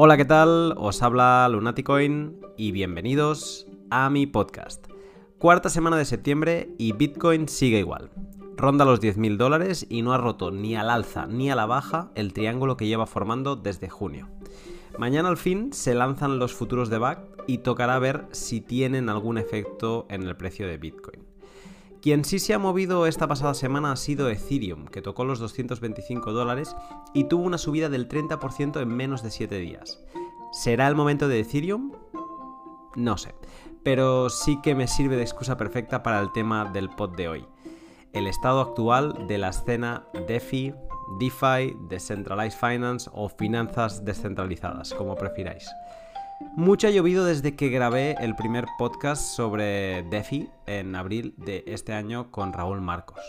Hola, ¿qué tal? Os habla Lunaticoin y bienvenidos a mi podcast. Cuarta semana de septiembre y Bitcoin sigue igual. Ronda los 10.000 dólares y no ha roto ni al alza ni a la baja el triángulo que lleva formando desde junio. Mañana al fin se lanzan los futuros de BAC y tocará ver si tienen algún efecto en el precio de Bitcoin. Quien sí se ha movido esta pasada semana ha sido Ethereum, que tocó los 225 dólares y tuvo una subida del 30% en menos de 7 días. ¿Será el momento de Ethereum? No sé, pero sí que me sirve de excusa perfecta para el tema del pod de hoy. El estado actual de la escena DeFi, DeFi, Decentralized Finance o finanzas descentralizadas, como prefiráis. Mucho ha llovido desde que grabé el primer podcast sobre DeFi en abril de este año con Raúl Marcos.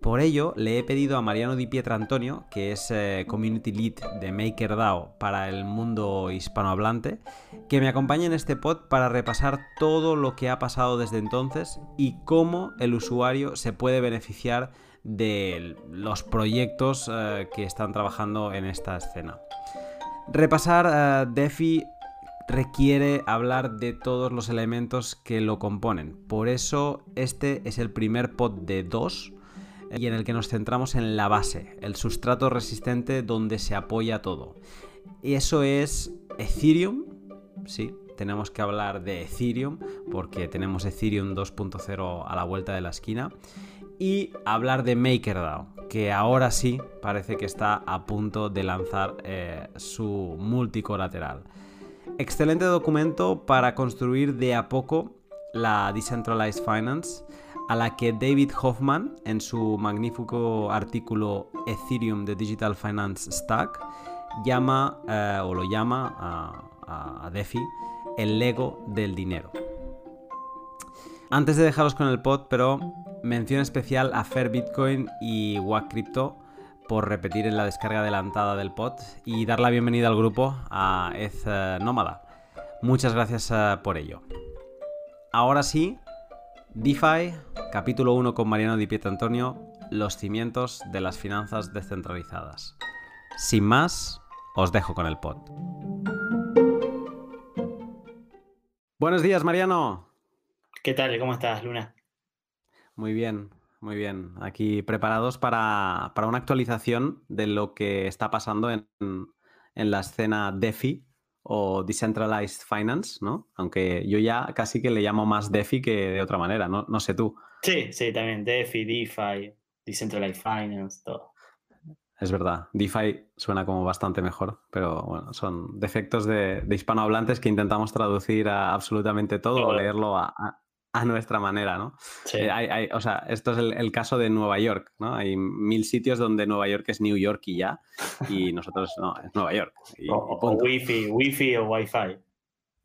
Por ello, le he pedido a Mariano Di Pietrantonio, que es eh, Community Lead de MakerDAO para el mundo hispanohablante, que me acompañe en este pod para repasar todo lo que ha pasado desde entonces y cómo el usuario se puede beneficiar de los proyectos eh, que están trabajando en esta escena. Repasar eh, DeFi requiere hablar de todos los elementos que lo componen. Por eso este es el primer pod de dos y en el que nos centramos en la base, el sustrato resistente donde se apoya todo. Y eso es Ethereum, sí, tenemos que hablar de Ethereum porque tenemos Ethereum 2.0 a la vuelta de la esquina y hablar de MakerDAO, que ahora sí parece que está a punto de lanzar eh, su multicolateral. Excelente documento para construir de a poco la Decentralized Finance, a la que David Hoffman, en su magnífico artículo Ethereum de Digital Finance Stack, llama eh, o lo llama a, a DeFi el Lego del dinero. Antes de dejaros con el pod, pero mención especial a Fair Bitcoin y Wack Crypto por repetir en la descarga adelantada del pod y dar la bienvenida al grupo a Ez eh, Nómada. Muchas gracias eh, por ello. Ahora sí, DeFi, capítulo 1 con Mariano Di Pietro Antonio, los cimientos de las finanzas descentralizadas. Sin más, os dejo con el pod. Buenos días, Mariano. ¿Qué tal? ¿Cómo estás, Luna? Muy bien, muy bien, aquí preparados para, una actualización de lo que está pasando en, la escena DeFi o Decentralized Finance, ¿no? Aunque yo ya casi que le llamo más DeFi que de otra manera, no, no sé tú. Sí, sí, también DeFi, DeFi, Decentralized Finance, todo. Es verdad, DeFi suena como bastante mejor, pero bueno, son defectos de, hispanohablantes que intentamos traducir a absolutamente todo, o leerlo a, a nuestra manera, ¿no? Sí. Eh, o sea, esto es el, caso de Nueva York, ¿no? Hay mil sitios donde Nueva York es New York y ya, y nosotros no, es Nueva York. o, Wi-Fi, Wi-Fi o Wi-Fi.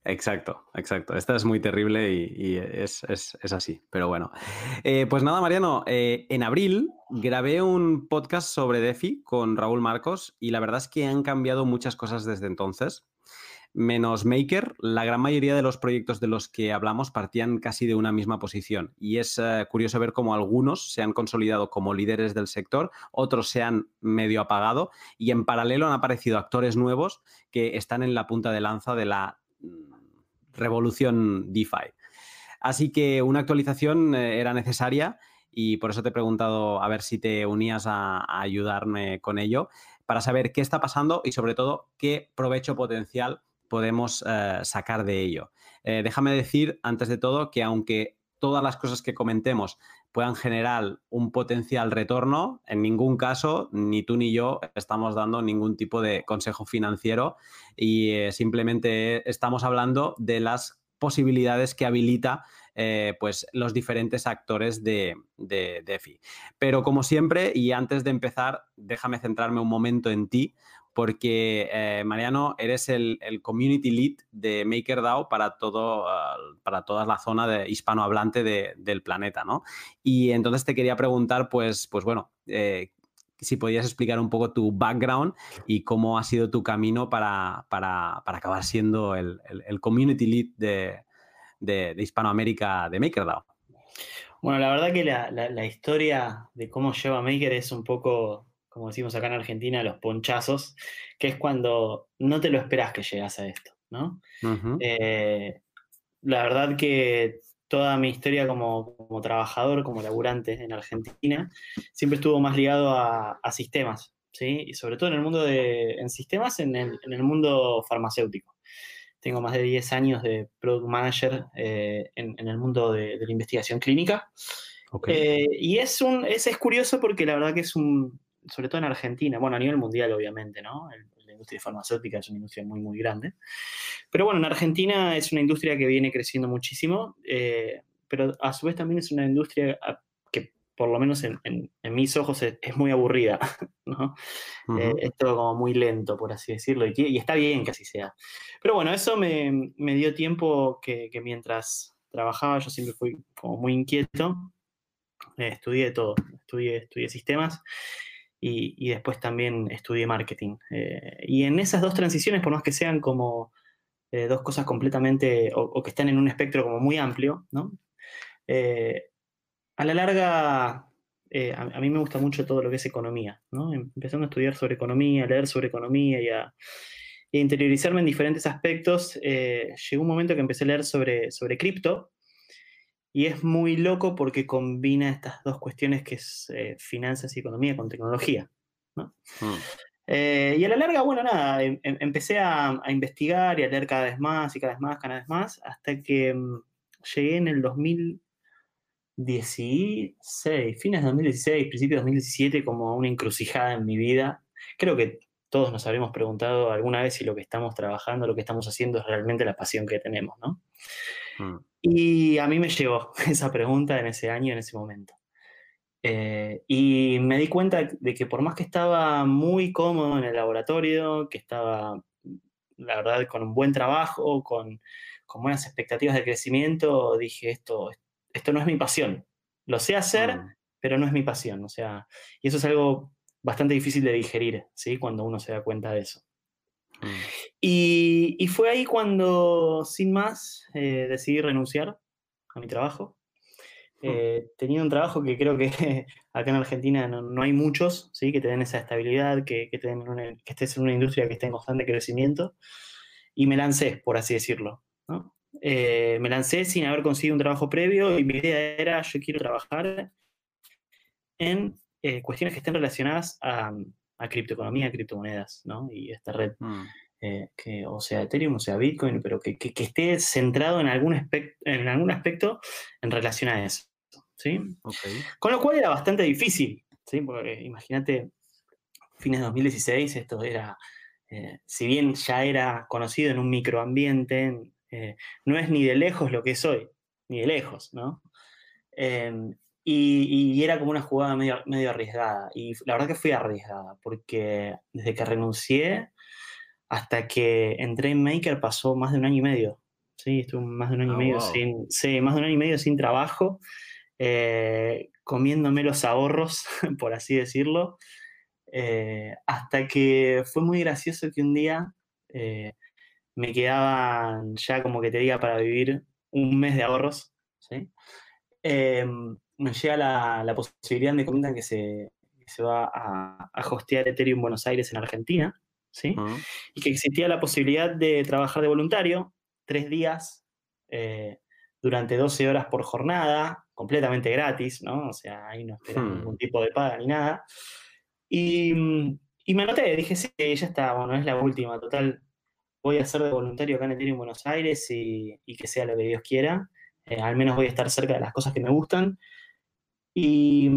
Exacto, exacto. Esta es muy terrible y, es, así, pero bueno. Eh, pues nada, Mariano, eh, en abril grabé un podcast sobre DeFi con Raúl Marcos y la verdad es que han cambiado muchas cosas desde entonces menos Maker, la gran mayoría de los proyectos de los que hablamos partían casi de una misma posición. Y es eh, curioso ver cómo algunos se han consolidado como líderes del sector, otros se han medio apagado y en paralelo han aparecido actores nuevos que están en la punta de lanza de la mm, revolución DeFi. Así que una actualización eh, era necesaria y por eso te he preguntado a ver si te unías a, ayudarme con ello, para saber qué está pasando y sobre todo qué provecho potencial podemos eh, sacar de ello. Eh, déjame decir, antes de todo, que aunque todas las cosas que comentemos puedan generar un potencial retorno, en ningún caso, ni tú ni yo estamos dando ningún tipo de consejo financiero y eh, simplemente estamos hablando de las posibilidades que habilita pues los diferentes actores de, de DeFi. Pero como siempre, y antes de empezar, déjame centrarme un momento en ti, porque eh, Mariano, eres el, community lead de MakerDAO para, todo, ah, para toda la zona de hispanohablante del planeta, ¿no? Y entonces te quería preguntar, pues, pues bueno, eh, si podías explicar un poco tu background y cómo ha sido tu camino para, acabar siendo el, community lead de, de, Hispanoamérica de MakerDAO. Bueno, la verdad que la, la, historia de cómo lleva Maker es un poco como decimos acá en Argentina, los ponchazos, que es cuando no te lo esperas que llegas a esto, ¿no? Eh, la verdad que toda mi historia como, trabajador, como laburante en Argentina, siempre estuvo más ligado a, sistemas, ¿sí? Y sobre todo en el mundo de, en sistemas, en el, mundo farmacéutico. Tengo más de 10 años de product manager eh, en, el mundo de, la investigación clínica. Eh, y es, un, es, es curioso porque la verdad que es un, sobre todo en Argentina, bueno, a nivel mundial obviamente, ¿no? la industria farmacéutica es una industria muy, muy grande. Pero bueno, en Argentina es una industria que viene creciendo muchísimo, eh, pero a su vez también es una industria ah, que por lo menos en, mis ojos es, muy aburrida, ¿no? Eh, es todo como muy lento, por así decirlo, y, está bien que así sea. Pero bueno, eso me, dio tiempo que, mientras trabajaba yo siempre fui como muy inquieto, eh, estudié todo, estudié, estudié sistemas y, después también estudié marketing. Eh, y en esas dos transiciones, por más que sean como eh, dos cosas completamente, o, que están en un espectro como muy amplio, ¿no? Eh, a la larga, a, mí me gusta mucho todo lo que es economía, ¿no? Empezando a estudiar sobre economía, a leer sobre economía y a, interiorizarme en diferentes aspectos, llegó un momento que empecé a leer sobre, sobre cripto, y es muy loco porque combina estas dos cuestiones que es eh, finanzas y economía con tecnología. ¿no? Mm. Eh, y a la larga, bueno, nada, em, em, empecé a, investigar y a leer cada vez más y cada vez más, cada vez más, hasta que mm, llegué en el 2016, fines de 2016, principios de 2017, como una encrucijada en mi vida. Creo que todos nos habremos preguntado alguna vez si lo que estamos trabajando, lo que estamos haciendo es realmente la pasión que tenemos, ¿no? Mm. Y a mí me llegó esa pregunta en ese año, en ese momento. Eh, y me di cuenta de que por más que estaba muy cómodo en el laboratorio, que estaba, la verdad, con un buen trabajo, con, con buenas expectativas de crecimiento, dije, esto, esto no es mi pasión. Lo sé hacer, mm. pero no es mi pasión. O sea, y eso es algo bastante difícil de digerir, ¿sí? Cuando uno se da cuenta de eso. Mm. Y, fue ahí cuando, sin más, eh, decidí renunciar a mi trabajo. Mm. Eh, tenía un trabajo que creo que acá en Argentina no, hay muchos, ¿sí? que te den esa estabilidad, que, que, que estés en una industria que esté en constante crecimiento. Y me lancé, por así decirlo. Eh, me lancé sin haber conseguido un trabajo previo y mi idea era, yo quiero trabajar en cuestiones que estén relacionadas a, a criptoeconomía, criptomonedas, ¿no? Y esta red, mm. Eh, que, o sea Ethereum, o sea Bitcoin, pero que, esté centrado en algún, en algún aspecto en relación a eso, ¿sí? Con lo cual era bastante difícil, ¿sí? Porque imagínate, fines de 2016, esto era, eh, si bien ya era conocido en un microambiente, eh, no es ni de lejos lo que soy, ni de lejos, ¿no? Em, y, era como una jugada medio, medio arriesgada. Y la verdad que fui arriesgada, porque desde que renuncié hasta que entré en Maker pasó más de un año y medio. Sí, estuve más de un año y ah, medio sin. Sí, más de un año y medio sin trabajo, eh, comiéndome los ahorros, por así decirlo. Eh, hasta que fue muy gracioso que un día eh, me quedaban ya como que te diga para vivir un mes de ahorros. ¿sí? Em, me llega la, posibilidad, me comentan que se, se va a, a, hostear Ethereum Buenos Aires en Argentina, ¿sí? Y que existía la posibilidad de trabajar de voluntario tres días eh, durante 12 horas por jornada, completamente gratis, ¿no? O sea, ahí no esperan hmm. ningún tipo de paga ni nada. Y, y, me anoté, dije, sí, ya está, bueno, es la última, total, voy a ser de voluntario acá en Ethereum Buenos Aires y, y que sea lo que Dios quiera. Eh, al menos voy a estar cerca de las cosas que me gustan. Y,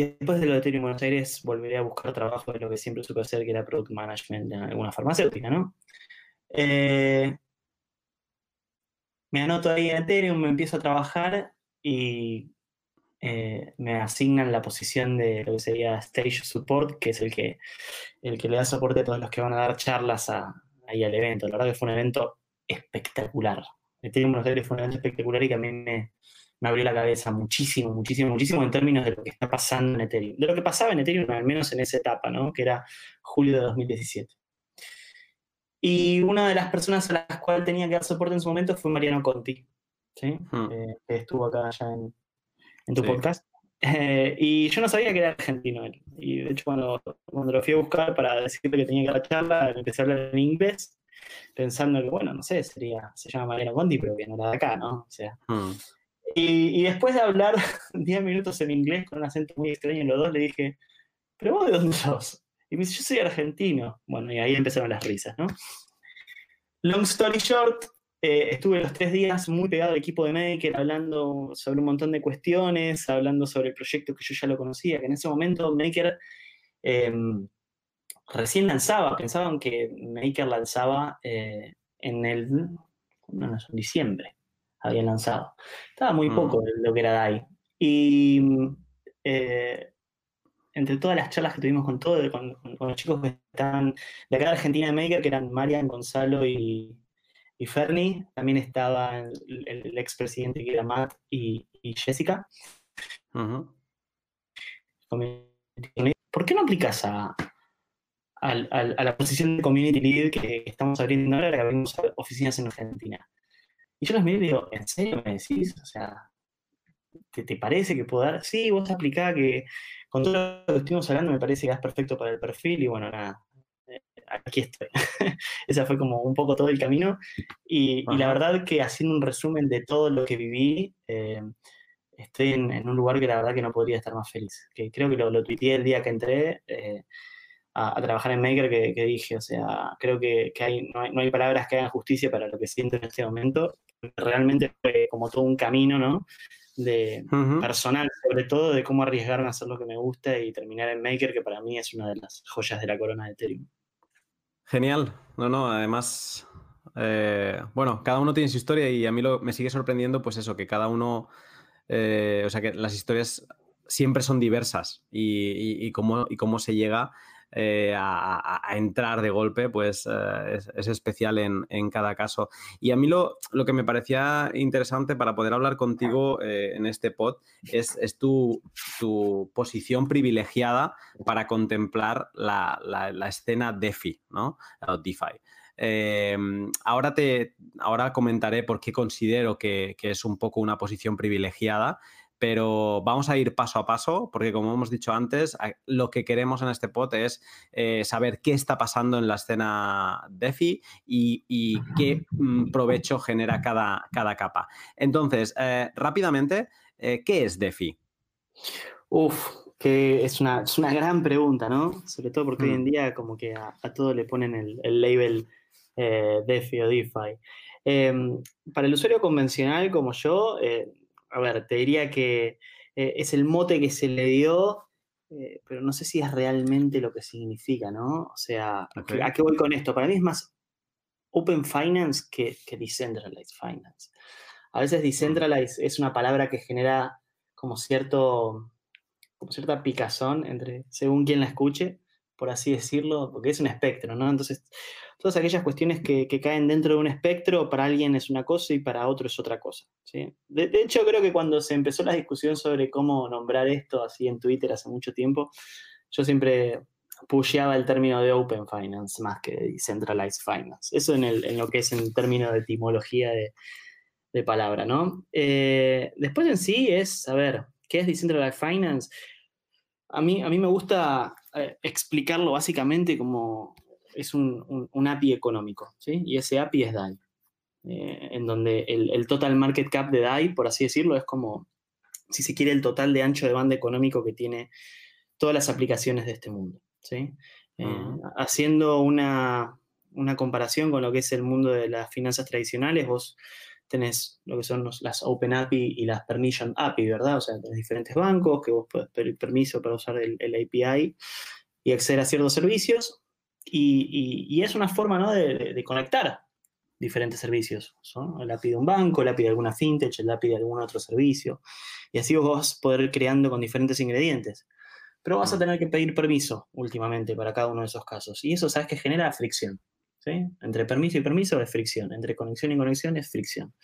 después de lo de Ethereum Buenos Aires volveré a buscar trabajo de lo que siempre supe hacer, que era Product Management en alguna farmacéutica, ¿no? Eh, me anoto ahí en Ethereum, me empiezo a trabajar y eh, me asignan la posición de lo que sería Stage Support, que es el que, el que le da soporte a todos los que van a dar charlas ahí al evento. La verdad que fue un evento espectacular. Ethereum Buenos Aires fue un evento espectacular y que a mí me, me abrió la cabeza muchísimo, muchísimo, muchísimo en términos de lo que está pasando en Ethereum. De lo que pasaba en Ethereum, al menos en esa etapa, ¿no? Que era julio de 2017. Y una de las personas a las cuales tenía que dar soporte en su momento fue Mariano Conti, ¿sí? Hmm. Eh, que estuvo acá ya en, tu podcast. Eh, y yo no sabía que era argentino él. Y de hecho, cuando, cuando lo fui a buscar para decirle que tenía que la charla, empecé a hablar en inglés, pensando que, bueno, no sé, sería, se llama Mariano Conti, pero que no era de acá, ¿no? O sea. Hmm. Y, después de hablar 10 minutos en inglés con un acento muy extraño en los dos, le dije, ¿pero vos de dónde sos? Y me dice, yo soy argentino. Bueno, y ahí empezaron las risas, ¿no? Long story short, eh, estuve los tres días muy pegado al equipo de Maker, hablando sobre un montón de cuestiones, hablando sobre el proyecto que yo ya lo conocía, que en ese momento Maker em, recién lanzaba, pensaban que Maker lanzaba eh, en el, en diciembre, había lanzado. Estaba muy mm. poco lo que era DAI. Y eh, entre todas las charlas que tuvimos con todos, con, los chicos que estaban de acá de Argentina de Maker, que eran Marian, Gonzalo y, y Fernie, también estaba el, el expresidente que era Matt y, Jessica. ¿Por qué no aplicas a, la posición de Community Lead que estamos abriendo ahora, que abrimos oficinas en Argentina? Y yo los miré y digo, ¿en serio me decís? O sea, ¿te, te parece que puedo dar? Sí, vos aplicá que con todo lo que estuvimos hablando me parece que es perfecto para el perfil y bueno, nada, eh, aquí estoy. Ese fue como un poco todo el camino y, la verdad que haciendo un resumen de todo lo que viví, eh, estoy en, un lugar que la verdad que no podría estar más feliz. Que creo que lo, lo tuiteé el día que entré eh, a, trabajar en Maker que, dije, o sea, creo que, hay, no, hay, palabras que hagan justicia para lo que siento en este momento. Realmente fue como todo un camino, ¿no? de personal, sobre todo de cómo arriesgarme a hacer lo que me gusta y terminar en Maker, que para mí es una de las joyas de la corona de Ethereum. Genial. No, no, además, eh, bueno, cada uno tiene su historia y a mí lo, me sigue sorprendiendo, pues eso, que cada uno, eh, o sea, que las historias siempre son diversas y, y, cómo, y cómo se llega eh, a, entrar de golpe, pues eh, es, especial en, cada caso. Y a mí lo, lo, que me parecía interesante para poder hablar contigo eh, en este pod es, es tu, tu, posición privilegiada para contemplar la, la, escena DeFi, ¿no? O DeFi. ahora, te, ahora comentaré por qué considero que, que, es un poco una posición privilegiada pero vamos a ir paso a paso, porque como hemos dicho antes, lo que queremos en este pod es eh, saber qué está pasando en la escena DeFi y, qué mm, provecho genera cada, cada capa. Entonces, eh, rápidamente, eh, ¿qué es DeFi? Uf, que es una, gran pregunta, ¿no? Sobre todo porque hoy en mm. día como que a, todo le ponen el, el label DeFi o DeFi. Em, para el usuario convencional como yo, a ver, te diría que eh, es el mote que se le dio, eh, pero no sé si es realmente lo que significa, ¿no? O sea, ¿a qué voy con esto? Para mí es más Open Finance que, Decentralized Finance. A veces. Decentralized es una palabra que genera como cierto, como cierta picazón entre, según quien la escuche, por así decirlo, porque es un espectro, ¿no? Entonces, todas aquellas cuestiones que, caen dentro de un espectro, para alguien es una cosa y para otro es otra cosa, ¿sí? De, hecho, creo que cuando se empezó la discusión sobre cómo nombrar esto así en Twitter hace mucho tiempo, yo siempre pusheaba el término de Open Finance más que Decentralized Finance. Eso en, lo que es en términos de etimología de, palabra, ¿no? Eh, después en sí es, a ver, ¿qué es Decentralized Finance? A mí, a mí me gusta eh, explicarlo básicamente como es un, API económico, ¿sí? Y ese API es DAI, eh, en donde el, total market cap de DAI, por así decirlo, es como, si se quiere, el total de ancho de banda económico que tiene todas las aplicaciones de este mundo, ¿sí? Eh, haciendo una, una, comparación con lo que es el mundo de las finanzas tradicionales, vos tenés lo que son las Open API y las Permission API, ¿verdad? O sea, tenés diferentes bancos que vos podés pedir permiso para usar el, API y acceder a ciertos servicios. Y, es una forma ¿no? de, conectar diferentes servicios. El API de un banco, el API de alguna fintech, el API de algún otro servicio. Y así vos vas a poder ir creando con diferentes ingredientes. Pero vas a tener que pedir permiso últimamente para cada uno de esos casos. Y eso, ¿sabes que genera fricción? Entre permiso y permiso es fricción, entre conexión y conexión es fricción.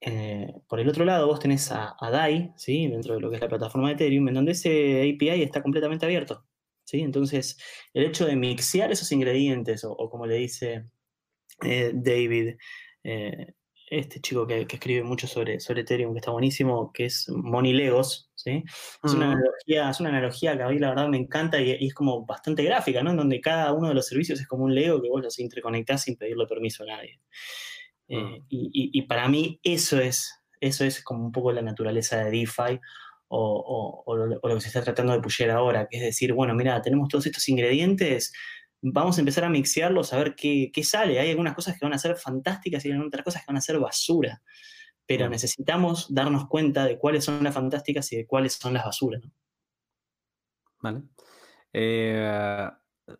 Eh, por el otro lado, vos tenés a, DAI, ¿sí? dentro de lo que es la plataforma de Ethereum, en donde ese API está completamente abierto. ¿sí? Entonces, el hecho de mixear esos ingredientes, o, como le dice eh, David, eh, este chico que, escribe mucho sobre, sobre Ethereum, que está buenísimo, que es Money Legos, ¿sí? Es, una, analogía, es una analogía que a mí la verdad me encanta y, es como bastante gráfica, ¿no? En donde cada uno de los servicios es como un Lego que vos los interconectás sin pedirle permiso a nadie. Eh, y, para mí eso es, eso es como un poco la naturaleza de DeFi o, lo, que se está tratando de pusher ahora, que es decir, bueno, mira, tenemos todos estos ingredientes, vamos a empezar a mixearlos, a ver qué, sale. Hay algunas cosas que van a ser fantásticas y hay otras cosas que van a ser basura. Pero necesitamos darnos cuenta de cuáles son las fantásticas y de cuáles son las basuras. Vale. Eh,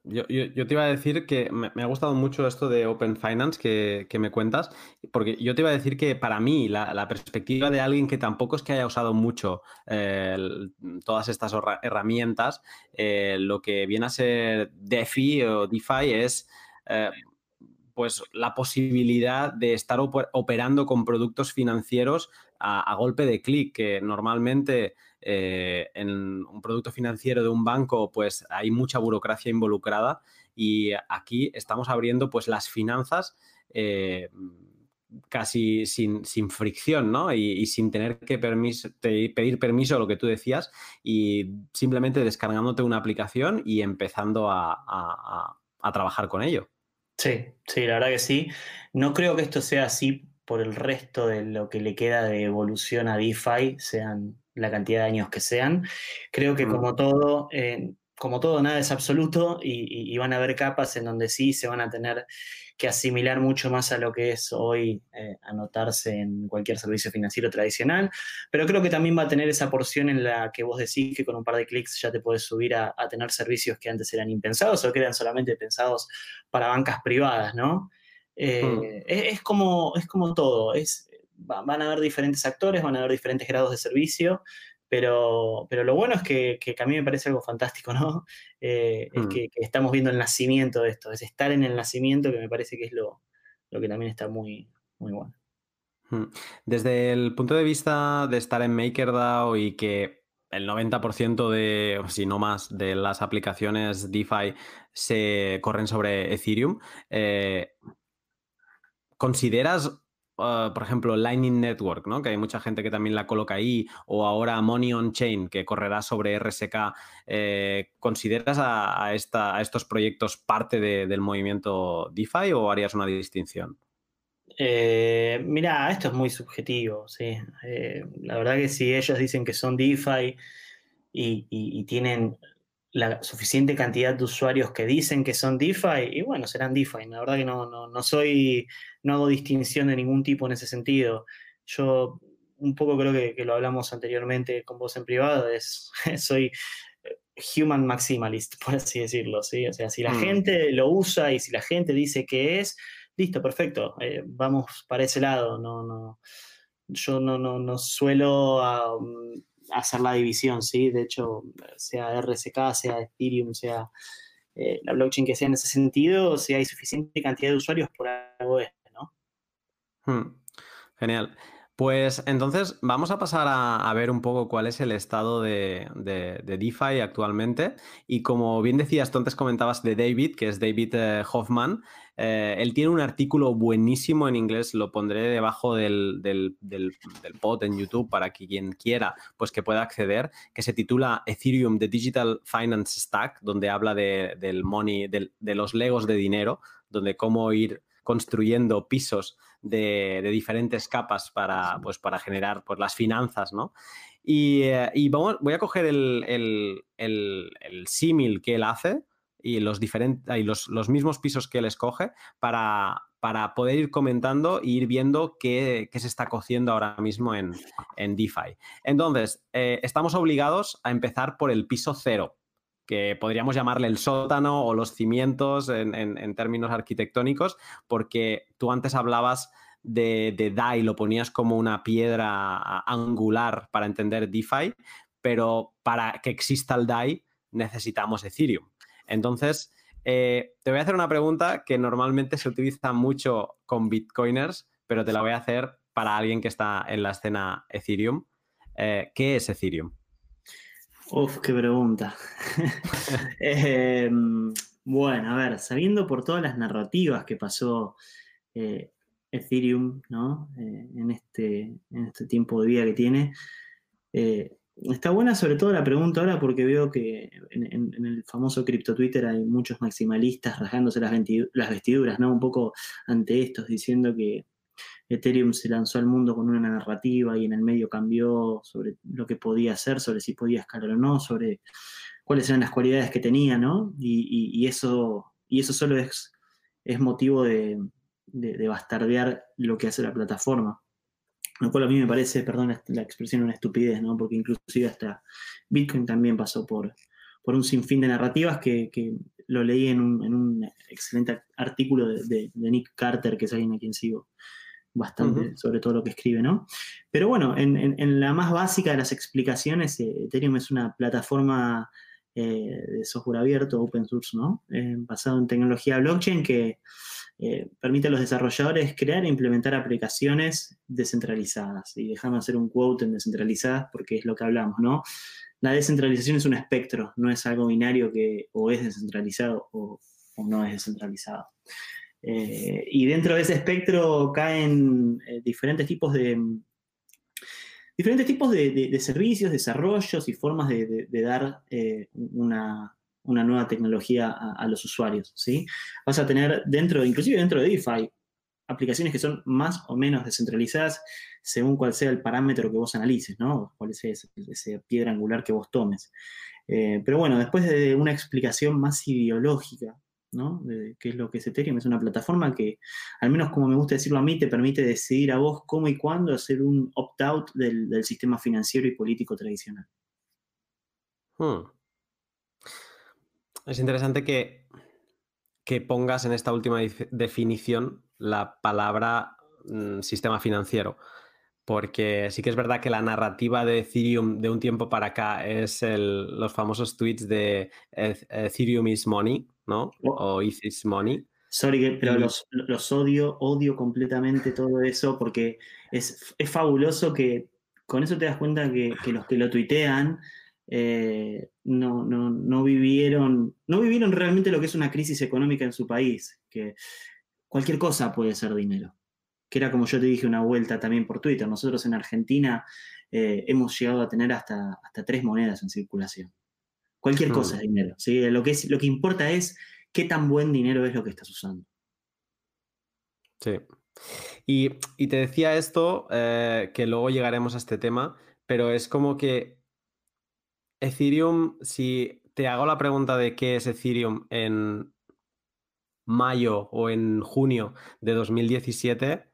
yo, te iba a decir que me, ha gustado mucho esto de Open Finance que, me cuentas, porque yo te iba a decir que para mí la, perspectiva de alguien que tampoco es que haya usado mucho eh, todas estas herramientas, eh, lo que viene a ser DeFi o DeFi es eh, pues la posibilidad de estar operando con productos financieros a, golpe de clic, que normalmente eh, en un producto financiero de un banco pues hay mucha burocracia involucrada y aquí estamos abriendo pues las finanzas eh, casi sin, fricción, ¿no? Y, sin tener que pedir permiso, lo que tú decías, y simplemente descargándote una aplicación y empezando a trabajar con ello. Sí, sí, la verdad que sí. No creo que esto sea así por el resto de lo que le queda de evolución a DeFi, sean la cantidad de años que sean. Creo que mm. como todo, eh, como todo, nada es absoluto y, van a haber capas en donde sí se van a tener que asimilar mucho más a lo que es hoy eh, anotarse en cualquier servicio financiero tradicional, pero creo que también va a tener esa porción en la que vos decís que con un par de clics ya te puedes subir a, tener servicios que antes eran impensados o que eran solamente pensados para bancas privadas, ¿no? Eh, mm. es, como, es como todo, es, van a haber diferentes actores, van a haber diferentes grados de servicio, pero, pero lo bueno es que, a mí me parece algo fantástico, ¿no? Eh, es hmm. que, estamos viendo el nacimiento de esto, es estar en el nacimiento que me parece que es lo, que también está muy, muy bueno. Hmm. Desde el punto de vista de estar en MakerDAO y que el 90% de, si no más, de las aplicaciones DeFi se corren sobre Ethereum, eh, ¿consideras Ah, por ejemplo, Lightning Network, ¿no? que hay mucha gente que también la coloca ahí, o ahora Money on Chain, que correrá sobre RSK, eh, ¿consideras a, estos proyectos parte del movimiento DeFi o harías una distinción? Eh, mira, esto es muy subjetivo, sí. Eh, la verdad que si ellos dicen que son DeFi y tienen la suficiente cantidad de usuarios que dicen que son DeFi, y bueno, serán DeFi. La verdad que no, no, soy, no hago distinción de ningún tipo en ese sentido. Yo un poco creo que, lo hablamos anteriormente con vos en privado, es, soy eh, human maximalist, por así decirlo, ¿sí? O sea, si la mm. gente lo usa y si la gente dice que es, listo, perfecto, eh, vamos para ese lado, no, no, yo no, no, no suelo hacer la división, ¿sí? De hecho, sea RSK, sea Ethereum, sea eh, la blockchain que sea en ese sentido, si hay suficiente cantidad de usuarios por algo es, ¿no? Hmm. Genial. Pues entonces vamos a pasar a, ver un poco cuál es el estado de, DeFi actualmente. Y como bien decías, tú antes comentabas de David, que es David eh, Hoffman. Eh, él tiene un artículo buenísimo en inglés, lo pondré debajo del, del, pod en YouTube para que quien quiera pues que pueda acceder, que se titula Ethereum, The Digital Finance Stack, donde habla de, del money, de los legos de dinero, donde cómo ir construyendo pisos de, diferentes capas para, pues, para generar pues, las finanzas, ¿no? Y, eh, vamos, voy a coger el, símil que él hace y los, diferentes, los, los, mismos pisos que él escoge para, para poder ir comentando e ir viendo qué, se está cociendo ahora mismo en, en DeFi. Entonces, eh, estamos obligados a empezar por el piso cero, que podríamos llamarle el sótano o los cimientos en, términos arquitectónicos, porque tú antes hablabas de, de, DAI, lo ponías como una piedra angular para entender DeFi, pero para que exista el DAI necesitamos Ethereum. Entonces, eh, te voy a hacer una pregunta que normalmente se utiliza mucho con bitcoiners, pero te la voy a hacer para alguien que está en la escena Ethereum. Eh, ¿Qué es Ethereum? Uf, qué pregunta. Em, bueno, a ver, sabiendo por todas las narrativas que pasó eh, Ethereum, ¿no? Eh, en, este, en este tiempo de vida que tiene. Eh, está buena sobre todo la pregunta ahora porque veo que en, el famoso cripto Twitter hay muchos maximalistas rasgándose las, las vestiduras, ¿no? Un poco ante estos, diciendo que Ethereum se lanzó al mundo con una narrativa y en el medio cambió sobre lo que podía hacer, sobre si podía escalar o no, sobre cuáles eran las cualidades que tenía, ¿no? Y, eso, y eso solo es, motivo de, de, bastardear lo que hace la plataforma. Lo cual a mí me parece, perdón la expresión, una estupidez, ¿no? Porque inclusive hasta Bitcoin también pasó por, por un sinfín de narrativas que, lo leí en un, excelente artículo de, Nick Carter, que es alguien a quien sigo bastante sobre todo lo que escribe, ¿no? Pero bueno, en, la más básica de las explicaciones, eh, Ethereum es una plataforma eh, de software abierto, open source, ¿no? Eh, basado en tecnología blockchain que permite a los desarrolladores crear e implementar aplicaciones descentralizadas. Y dejamos hacer un quote en descentralizadas porque es lo que hablamos, ¿no? La descentralización es un espectro, no es algo binario que o es descentralizado o no es descentralizado. Eh, y dentro de ese espectro caen eh, diferentes tipos de diferentes tipos de, servicios, desarrollos y formas de, dar eh, una, nueva tecnología a, los usuarios. ¿sí? Vas a tener dentro, inclusive dentro de DeFi, aplicaciones que son más o menos descentralizadas según cuál sea el parámetro que vos analices, ¿no? cuál es esa piedra angular que vos tomes. pero bueno, después de una explicación más ideológica ¿no? qué es lo que es Ethereum. Es una plataforma que, al menos como me gusta decirlo a mí, te permite decidir a vos cómo y cuándo hacer un opt-out del, sistema financiero y político tradicional. Hmm. Es interesante que, que, pongas en esta última definición la palabra mm, sistema financiero porque sí que es verdad que la narrativa de Ethereum de un tiempo para acá es los famosos tweets de Ethereum is money, ¿no? Oh. O is money. Sorry, pero los, odio, odio completamente todo eso porque es, fabuloso que con eso te das cuenta que, los que lo tuitean eh, no, no, vivieron, no vivieron realmente lo que es una crisis económica en su país, que cualquier cosa puede ser dinero que era como yo te dije una vuelta también por Twitter. Nosotros en Argentina eh, hemos llegado a tener hasta, hasta tres monedas en circulación. Cualquier hmm. cosa es dinero. Lo, que es, lo que importa es qué tan buen dinero es lo que estás usando. Sí. Y, te decía esto, eh, que luego llegaremos a este tema, pero es como que Ethereum, si te hago la pregunta de qué es Ethereum en mayo o en junio de 2017,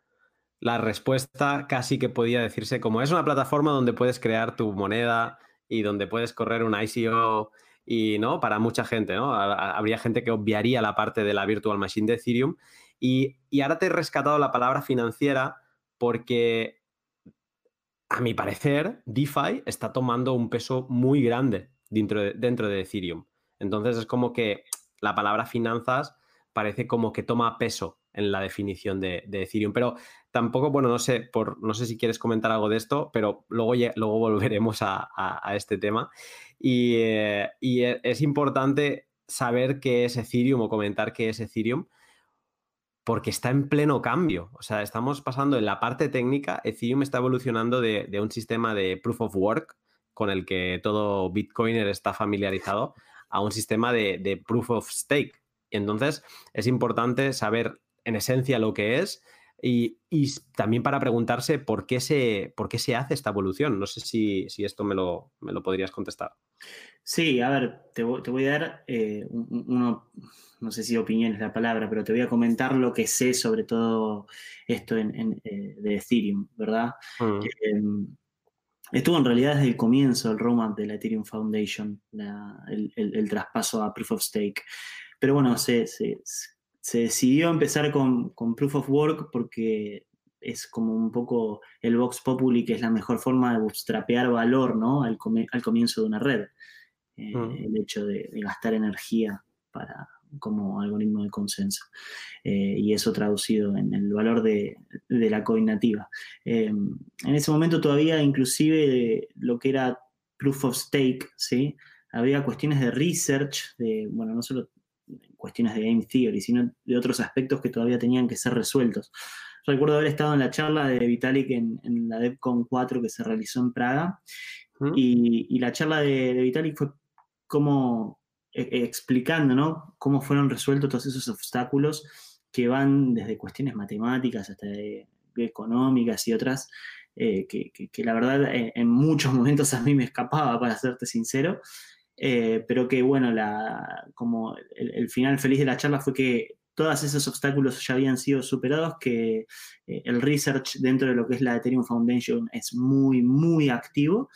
la respuesta casi que podía decirse como es una plataforma donde puedes crear tu moneda y donde puedes correr un ICO y no para mucha gente, ¿no? Habría gente que obviaría la parte de la virtual machine de Ethereum y, ahora te he rescatado la palabra financiera porque a mi parecer DeFi está tomando un peso muy grande dentro de, dentro de Ethereum. Entonces es como que la palabra finanzas parece como que toma peso en la definición de, Ethereum. Pero tampoco, bueno, no sé, por, no sé si quieres comentar algo de esto, pero luego, luego volveremos a, este tema. Y, eh, e, es importante saber qué es Ethereum o comentar qué es Ethereum, porque está en pleno cambio. O sea, estamos pasando en la parte técnica, Ethereum está evolucionando de, un sistema de proof of work con el que todo Bitcoiner está familiarizado a un sistema de, de proof of stake. Entonces, es importante saber en esencia lo que es y, también para preguntarse por qué, se, por qué se hace esta evolución. No sé si, esto me lo, me lo, podrías contestar. Sí, a ver, te, voy a dar eh, uno, no sé si opinión es la palabra, pero te voy a comentar lo que sé sobre todo esto en, eh, de Ethereum, ¿verdad? Mm. Em, estuvo en realidad desde el comienzo el roadmap de la Ethereum Foundation, el, traspaso a Proof of Stake. Pero bueno, se, se, se decidió empezar con, Proof of Work porque es como un poco el Vox Populi, que es la mejor forma de bootstrapear valor ¿no? al, comienzo de una red. Eh, mm. El hecho de, gastar energía para, como algoritmo de consenso. Eh, y eso traducido en el valor de, la coin nativa. Eh, en ese momento todavía inclusive lo que era proof of stake, ¿sí? había cuestiones de research, de, bueno, no solo cuestiones de game theory, sino de otros aspectos que todavía tenían que ser resueltos recuerdo haber estado en la charla de Vitalik en, la DevCon 4 que se realizó en Praga. Y, la charla de, Vitalik fue como e, e, explicando, ¿no? Cómo fueron resueltos todos esos obstáculos que van desde cuestiones matemáticas hasta económicas y otras, eh, que, la verdad en, muchos momentos a mí me escapaba, para serte sincero, eh, pero que bueno, la, como el, final feliz de la charla fue que todos esos obstáculos ya habían sido superados, que eh, el research dentro de lo que es la Ethereum Foundation es muy, muy activo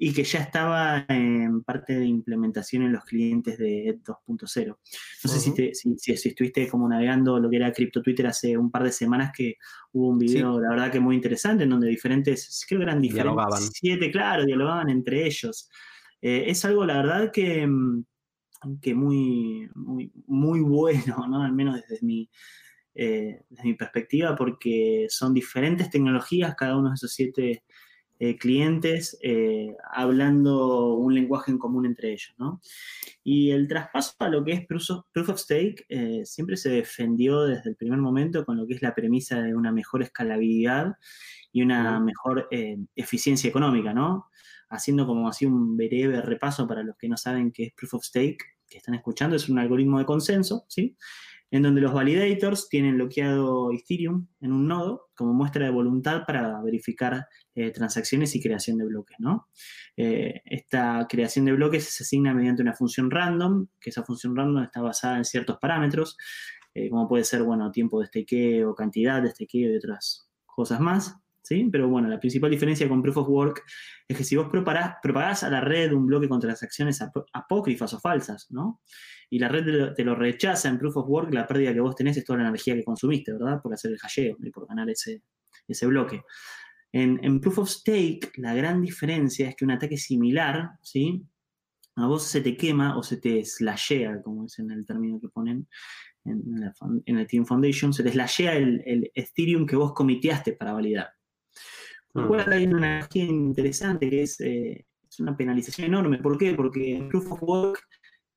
y que ya estaba en parte de implementación en los clientes de 2.0. No sé si, si, estuviste como navegando lo que era Crypto Twitter hace un par de semanas que hubo un video, la verdad que muy interesante, en donde diferentes, creo que eran diferentes, dialogaban. siete, claro, dialogaban entre ellos. Eh, es algo, la verdad, que, mm, que muy, muy, muy bueno, ¿no? Al menos desde mi, eh, desde mi perspectiva, porque son diferentes tecnologías, cada uno de esos siete eh, clientes eh, hablando un lenguaje en común entre ellos, ¿no? Y el traspaso a lo que es Proof of, Stake eh, siempre se defendió desde el primer momento con lo que es la premisa de una mejor escalabilidad y una mejor eficiencia económica, ¿no? Haciendo como así un breve repaso para los que no saben qué es Proof of Stake, que están escuchando, es un algoritmo de consenso, ¿sí? en donde los validators tienen bloqueado Ethereum en un nodo como muestra de voluntad para verificar eh, transacciones y creación de bloques, ¿no? Eh, esta creación de bloques se asigna mediante una función random, que esa función random está basada en ciertos parámetros, eh, como puede ser, bueno, tiempo de stakeo, cantidad de stakeo y otras cosas más, ¿sí? Pero bueno, la principal diferencia con Proof of Work es que si vos propagás, a la red un bloque con transacciones apócrifas o falsas, ¿no? y la red te lo, rechaza en Proof of Work, la pérdida que vos tenés es toda la energía que consumiste, ¿verdad? Por hacer el hasheo y por ganar ese, ese bloque. En, Proof of Stake, la gran diferencia es que un ataque similar, ¿sí? A vos se te quema o se te slashea, como es en el término que ponen en, en el Team Foundation, se te slashea el, Ethereum que vos comiteaste para validar. Por lo cual hay una energía interesante que es, eh, es una penalización enorme. ¿Por qué? Porque en Proof of Work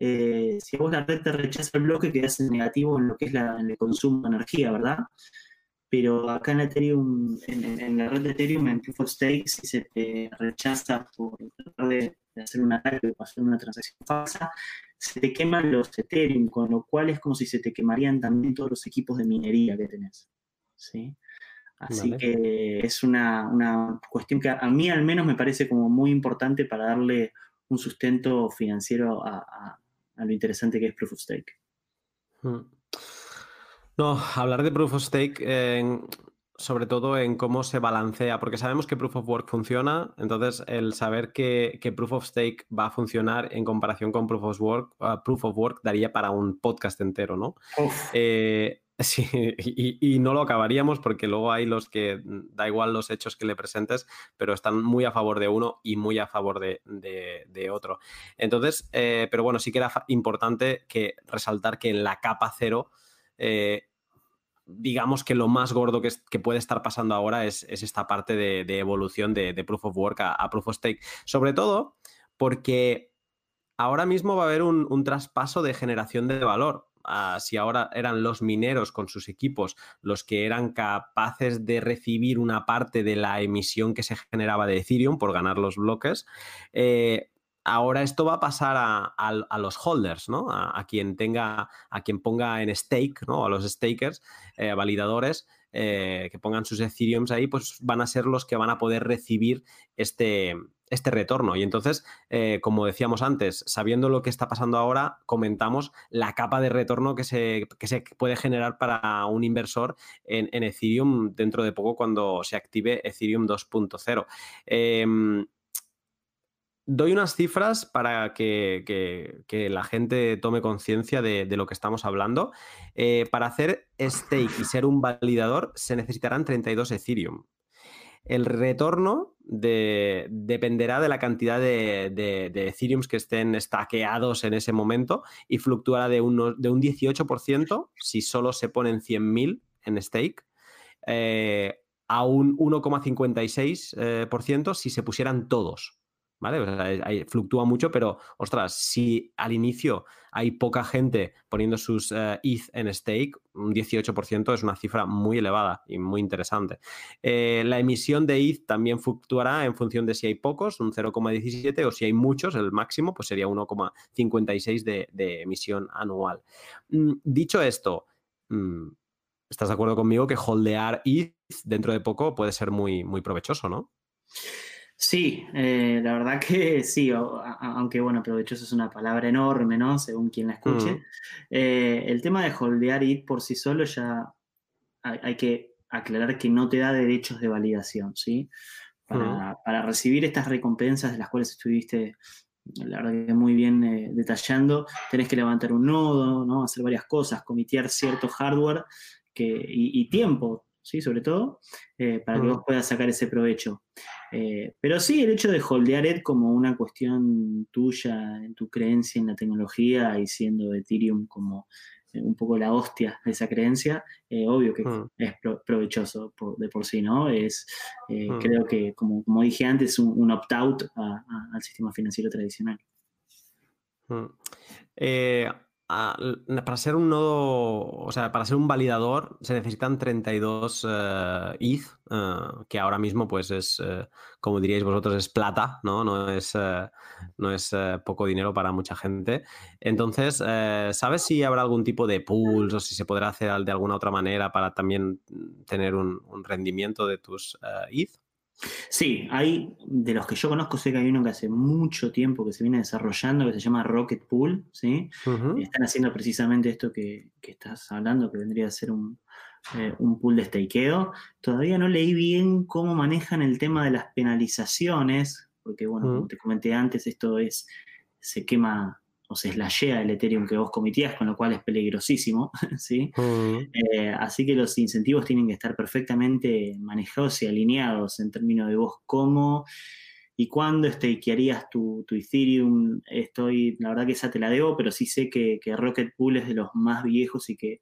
eh, si vos la red te rechaza el bloque, quedas en negativo en lo que es el consumo de energía, ¿verdad? Pero acá en Ethereum, en, la red de Ethereum, en Proof of Stake, si se te rechaza por tratar de, hacer un ataque o hacer una transacción falsa, se te queman los Ethereum, con lo cual es como si se te quemarían también todos los equipos de minería que tenés. ¿sí? Así que es una, una, cuestión que a mí al menos me parece como muy importante para darle un sustento financiero a, a lo interesante que es Proof of Stake. Hmm. No, hablar de Proof of Stake, sobre todo en cómo se balancea, porque sabemos que Proof of Work funciona, entonces el saber que, Proof of Stake va a funcionar en comparación con Proof of Work, uh, Proof of Work daría para un podcast entero, ¿no? Eh, Sí, y, no lo acabaríamos porque luego hay los que mm, da igual los hechos que le presentes, pero están muy a favor de uno y muy a favor de, otro. Entonces, eh, pero bueno, sí que era importante que resaltar que en la capa cero, eh, digamos que lo más gordo que, puede estar pasando ahora es, esta parte de, evolución de, Proof of Work a, Proof of Stake. Sobre todo porque ahora mismo va a haber un traspaso de generación de valor si ahora eran los mineros con sus equipos los que eran capaces de recibir una parte de la emisión que se generaba de Ethereum por ganar los bloques, eh, ahora esto va a pasar a, los holders, ¿no? A, quien tenga, a quien ponga en stake, ¿no? A los stakers, eh, validadores, eh, que pongan sus Ethereums ahí, pues van a ser los que van a poder recibir este, este retorno. Y entonces, eh, como decíamos antes, sabiendo lo que está pasando ahora, comentamos la capa de retorno que se, se puede generar para un inversor en, Ethereum dentro de poco cuando se active Ethereum 2.0. Em, doy unas cifras para que, la gente tome conciencia de, lo que estamos hablando. Eh, para hacer stake y ser un validador se necesitarán 32 Ethereum. El retorno dependerá de la cantidad de, de, Ethereums que estén stackeados en ese momento y fluctuará de, de un 18% si solo se ponen 100.000 en stake eh, a un 1,56% eh, si se pusieran todos. ¿Vale? O sea, fluctúa mucho, pero ostras, si al inicio hay poca gente poniendo sus ETH en stake, un 18% es una cifra muy elevada y muy interesante. la emisión de ETH también fluctuará en función de si hay pocos, un 0,17, o si hay muchos, el máximo, pues sería 1,56 de, de emisión anual. Mm, dicho esto, mm, ¿estás de acuerdo conmigo que holdear ETH dentro de poco puede ser muy, muy provechoso, no? Sí, eh, la verdad que sí, aunque bueno, provechoso es una palabra enorme, ¿no? Según quien la escuche. Mm. Eh, el tema de holdear ETH por sí solo ya hay, que aclarar que no te da derechos de validación, ¿sí? Para, para recibir estas recompensas de las cuales estuviste la verdad que muy bien eh, detallando, tenés que levantar un nodo, ¿no? hacer varias cosas, comitear cierto hardware que, y, tiempo, ¿sí? sobre todo, eh, para que vos puedas sacar ese provecho. Eh, pero sí, el hecho de holdear ETH como una cuestión tuya, en tu creencia en la tecnología y siendo Ethereum como un poco la hostia de esa creencia, eh, obvio que mm. es provechoso de por sí, ¿no? Es, eh, mm. creo que, como, como, dije antes, un, opt-out al sistema financiero tradicional. Mm. Eh, para ser un nodo, o sea, para ser un validador se necesitan 32 uh, ETH, que ahora mismo pues es, eh, como diríais vosotros, es plata, ¿no? No es, eh, no es poco dinero para mucha gente. Entonces, ¿sabes si habrá algún tipo de pools o si se podrá hacer de alguna otra manera para también tener un, un rendimiento de tus ETH? Sí, hay, de los que yo conozco, sé que hay uno que hace mucho tiempo que se viene desarrollando, que se llama Rocket Pool, ¿sí? Están haciendo precisamente esto que, estás hablando, que vendría a ser un, eh, un pool de stakeo. Todavía no leí bien cómo manejan el tema de las penalizaciones, porque bueno, como te comenté antes, esto es, se quema o se slashea el Ethereum que vos cometías, con lo cual es peligrosísimo, ¿sí? Eh, así que los incentivos tienen que estar perfectamente manejados y alineados en términos de vos cómo y cuándo stakearías tu, tu Ethereum. Estoy, la verdad que esa te la debo, pero sí sé que, Rocket Pool es de los más viejos y que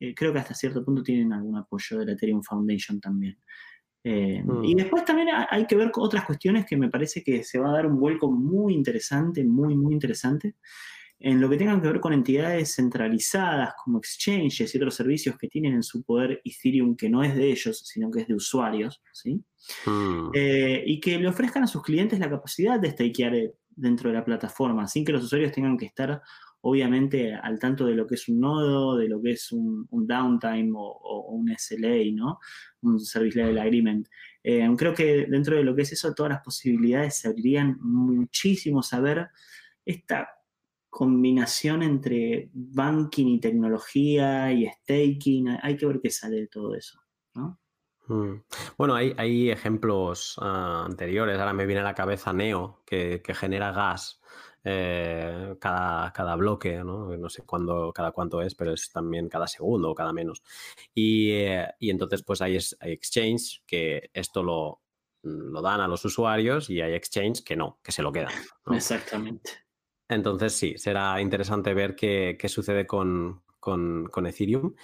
eh, creo que hasta cierto punto tienen algún apoyo de la Ethereum Foundation también. Eh, y mm. después también hay que ver otras cuestiones que me parece que se va a dar un vuelco muy interesante, muy, muy interesante, en lo que tengan que ver con entidades centralizadas como exchanges y otros servicios que tienen en su poder Ethereum que no es de ellos, sino que es de usuarios, ¿sí? Mm. Eh, y que le ofrezcan a sus clientes la capacidad de stakear dentro de la plataforma, sin que los usuarios tengan que estar obviamente al tanto de lo que es un nodo, de lo que es un, downtime o, un SLA, ¿no? Un Service Level Agreement. Eh, creo que dentro de lo que es eso, todas las posibilidades se abrirían muchísimo saber esta combinación entre banking y tecnología y staking. Hay que ver qué sale de todo eso. Mm. Bueno, hay, ejemplos ah, anteriores. Ahora me viene a la cabeza Neo, que genera gas eh, cada, cada, bloque, ¿no? no sé cuándo, cada cuánto es, pero es también cada segundo o cada menos. Y, eh, y entonces, pues hay, hay, exchange que esto lo, lo, dan a los usuarios y hay exchange que no, que se lo quedan. Exactamente. Entonces, sí, será interesante ver qué, qué sucede con, con, Ethereum.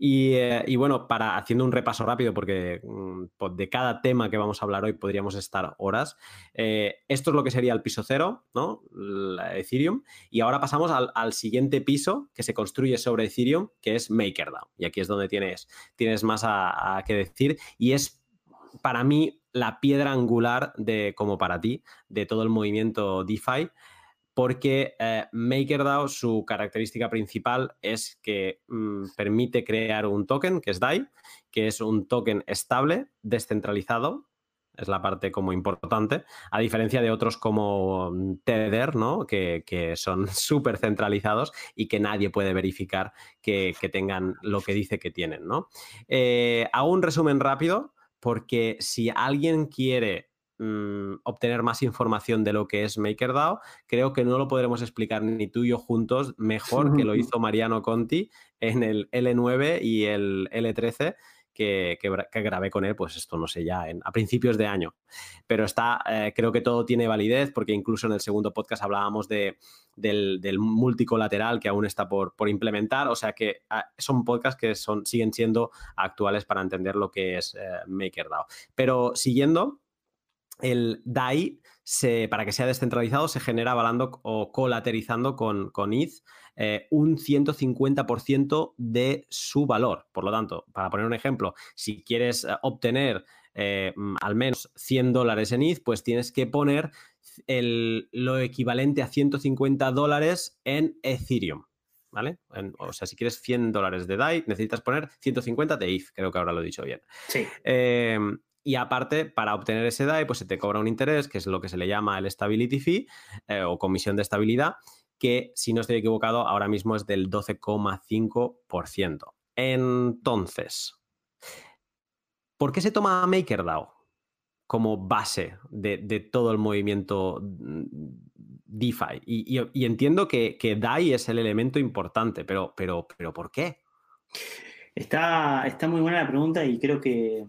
Eh, y, bueno, para haciendo un repaso rápido, porque mm, de cada tema que vamos a hablar hoy podríamos estar horas. Eh, esto es lo que sería el piso cero, ¿no? Ethereum. Y ahora pasamos al, siguiente piso que se construye sobre Ethereum, que es MakerDAO. Y aquí es donde tienes, tienes más a, a que decir. Y es para mí la piedra angular de, como para ti, de todo el movimiento DeFi porque eh, MakerDAO, su característica principal es que mm, permite crear un token, que es DAI, que es un token estable, descentralizado, es la parte como importante, a diferencia de otros como mm, Tether, ¿no? que, son súper centralizados y que nadie puede verificar que, tengan lo que dice que tienen. ¿no? Eh, hago un resumen rápido, porque si alguien quiere Mm, obtener más información de lo que es MakerDAO, creo que no lo podremos explicar ni tú y yo juntos mejor que lo hizo Mariano Conti en el L9 y el L13. Que, grabé con él, pues esto no sé ya, en, a principios de año. Pero está, eh, creo que todo tiene validez, porque incluso en el segundo podcast hablábamos de, del, multicolateral que aún está por, por implementar. O sea que ah, son podcasts que son, siguen siendo actuales para entender lo que es eh, MakerDAO. Pero siguiendo, el DAI para que sea descentralizado, se genera avalando o colaterizando con, con ETH eh, un 150% de su valor. Por lo tanto, para poner un ejemplo, si quieres eh, obtener eh, al menos 100 dólares en ETH, pues tienes que poner lo equivalente a 150 dólares en Ethereum. ¿Vale? o sea, si quieres 100 dólares de DAI, necesitas poner 150 de ETH, creo que ahora lo he dicho bien. Sí. Y aparte, para obtener ese DAI, pues se te cobra un interés, que es lo que se le llama el Stability Fee eh, o comisión de estabilidad, que si no estoy equivocado, ahora mismo es del 12,5%. Entonces, ¿por qué se toma MakerDAO como base de, todo el movimiento mm, DeFi? Y, entiendo que, DAI es el elemento importante, pero, pero, pero ¿por qué? Está, está muy buena la pregunta y creo que,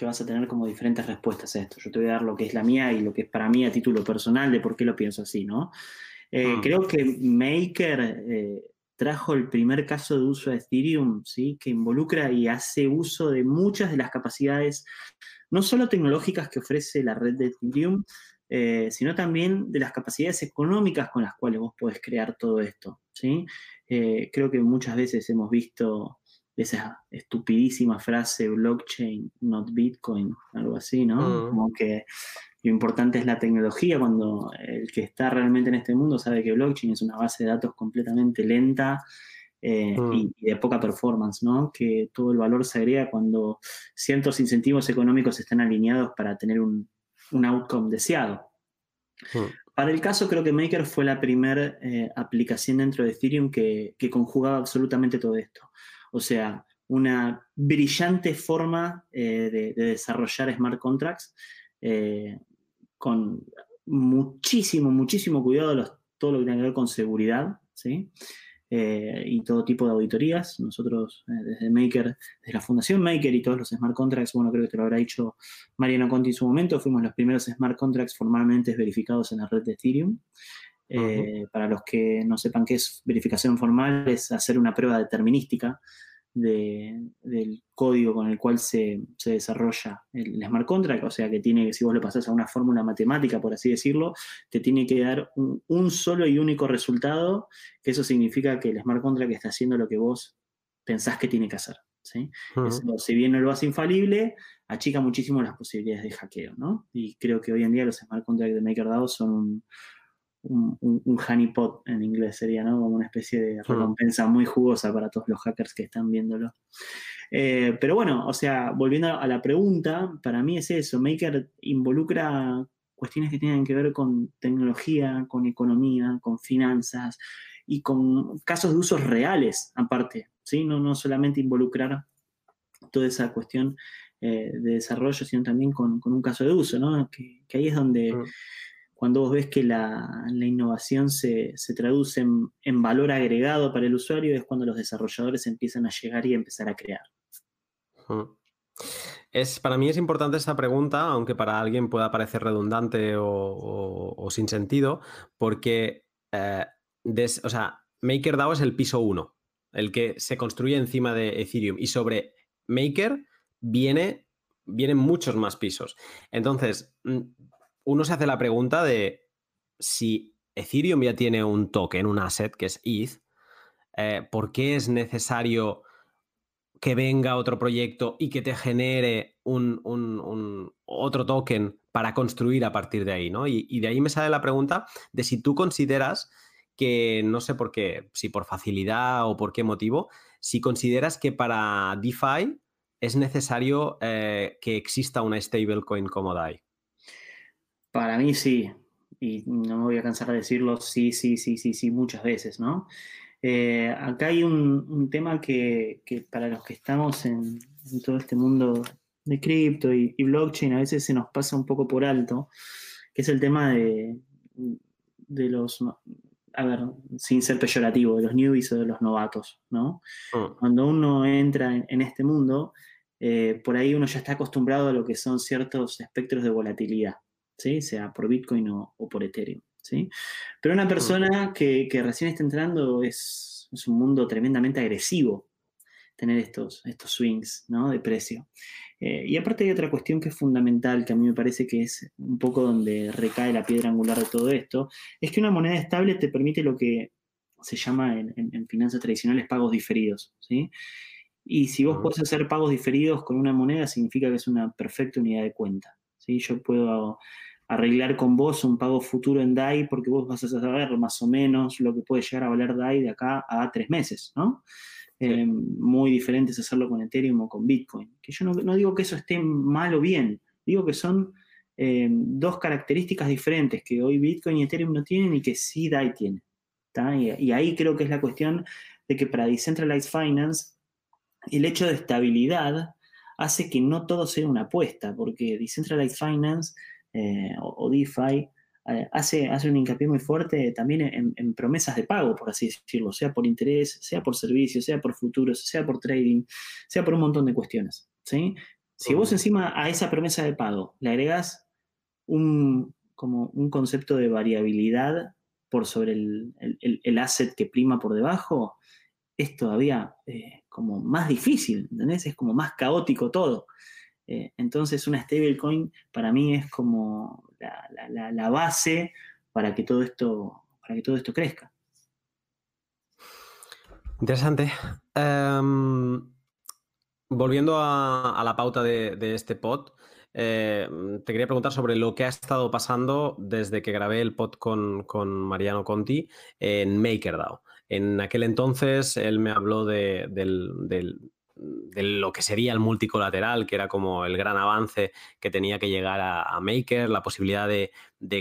vas a tener como diferentes respuestas a esto. Yo te voy a dar lo que es la mía y lo que es para mí a título personal de por qué lo pienso así, ¿no? Eh, mm. Creo que Maker eh, trajo el primer caso de uso de Ethereum, ¿sí? Que involucra y hace uso de muchas de las capacidades no solo tecnológicas que ofrece la red de Ethereum, eh, sino también de las capacidades económicas con las cuales vos podés crear todo esto. ¿sí? Creo que muchas veces hemos visto esa estupidísima frase blockchain, not Bitcoin, algo así, ¿no? Mm. Como que lo importante es la tecnología cuando el que está realmente en este mundo sabe que blockchain es una base de datos completamente lenta eh, mm. y, de poca performance, ¿no? Que todo el valor se agrega cuando ciertos incentivos económicos están alineados para tener un, outcome deseado. Mm. Para el caso, creo que Maker fue la primera eh, aplicación dentro de Ethereum que, conjugaba absolutamente todo esto. O sea, una brillante forma eh, de, desarrollar smart contracts con muchísimo, muchísimo cuidado todo lo que tiene que ver con seguridad, ¿sí? Eh, y todo tipo de auditorías. Nosotros, eh, desde Maker, desde la Fundación Maker y todos los smart contracts, bueno, creo que te lo habrá dicho Mariano Conti en su momento, fuimos los primeros smart contracts formalmente verificados en la red de Ethereum. Eh, para los que no sepan qué es verificación formal, es hacer una prueba determinística del código con el cual se, desarrolla el, smart contract, o sea que tiene, si vos le pasás a una fórmula matemática, por así decirlo, te tiene que dar un, solo y único resultado, que eso significa que el smart contract está haciendo lo que vos pensás que tiene que hacer. ¿sí? si bien no lo hace infalible, achica muchísimo las posibilidades de hackeo, ¿no? Y creo que hoy en día los smart contracts de MakerDAO son un, un, un, honeypot en inglés sería, ¿no? Como una especie de hmm. recompensa muy jugosa para todos los hackers que están viéndolo. Eh, pero bueno, o sea, volviendo a la pregunta, para mí es eso, Maker involucra cuestiones que tienen que ver con tecnología, con economía, con finanzas y con casos de usos reales aparte, ¿sí? No, no solamente involucrar toda esa cuestión eh, de desarrollo, sino también con, un caso de uso, ¿no? Que, ahí es donde... Hmm cuando vos ves que la, innovación se, traduce en, valor agregado para el usuario, es cuando los desarrolladores empiezan a llegar y a empezar a crear. Es, para mí es importante esta pregunta, aunque para alguien pueda parecer redundante o, sin sentido, porque eh, o sea, MakerDAO es el piso 1, el que se construye encima de Ethereum. Y sobre Maker viene, vienen muchos más pisos. Entonces, mm, uno se hace la pregunta de si Ethereum ya tiene un token, un asset que es ETH, eh, ¿por qué es necesario que venga otro proyecto y que te genere un, otro token para construir a partir de ahí? ¿no? Y, de ahí me sale la pregunta de si tú consideras que, no sé por qué, si por facilidad o por qué motivo, si consideras que para DeFi es necesario eh, que exista una stablecoin como DAI. Para mí sí, y no me voy a cansar de decirlo, sí, sí, sí, sí, sí, muchas veces, ¿no? Eh, acá hay un, tema que, para los que estamos en, todo este mundo de cripto y, blockchain a veces se nos pasa un poco por alto, que es el tema de, de los, a ver, sin ser peyorativo, de los newbies o de los novatos, ¿no? Mm. Cuando uno entra en, este mundo, eh, por ahí uno ya está acostumbrado a lo que son ciertos espectros de volatilidad sea por Bitcoin o, por Ethereum. ¿sí? Pero una persona que, recién está entrando es, un mundo tremendamente agresivo. tener estos, estos swings ¿no? de precio. Eh, y aparte hay otra cuestión que es fundamental, que a mí me parece que es un poco donde recae la piedra angular de todo esto, es que una moneda estable te permite lo que se llama en, finanzas tradicionales pagos diferidos. ¿sí? Y si vos podés hacer pagos diferidos con una moneda, significa que es una perfecta unidad de cuenta. ¿sí? Yo puedo arreglar con vos un pago futuro en DAI porque vos vas a saber más o menos lo que puede llegar a valer DAI de acá a tres meses, ¿no? Eh, muy diferente es hacerlo con Ethereum o con Bitcoin. Que yo no, digo que eso esté mal o bien, digo que son eh, dos características diferentes que hoy Bitcoin y Ethereum no tienen y que sí DAI tiene. Y, y, ahí creo que es la cuestión de que para Decentralized Finance el hecho de estabilidad hace que no todo sea una apuesta, porque Decentralized Finance eh, o, DeFi, eh, hace, hace un hincapié muy fuerte también en, promesas de pago, por así decirlo, sea por interés, sea por servicios, sea por futuros, sea por trading, sea por un montón de cuestiones. ¿sí? Si vos encima a esa promesa de pago le agregás un, como un concepto de variabilidad por sobre el, asset que prima por debajo, es todavía eh, como más difícil, ¿entendés? Es como más caótico todo. Eh, entonces una stablecoin para mí es como la, base para que todo esto, para que todo esto crezca. Interesante. Em, volviendo a, la pauta de, este pod, eh, te quería preguntar sobre lo que ha estado pasando desde que grabé el pod con, Mariano Conti en MakerDAO. En aquel entonces él me habló del, de lo que sería el multicolateral, que era como el gran avance que tenía que llegar a, Maker, la posibilidad de,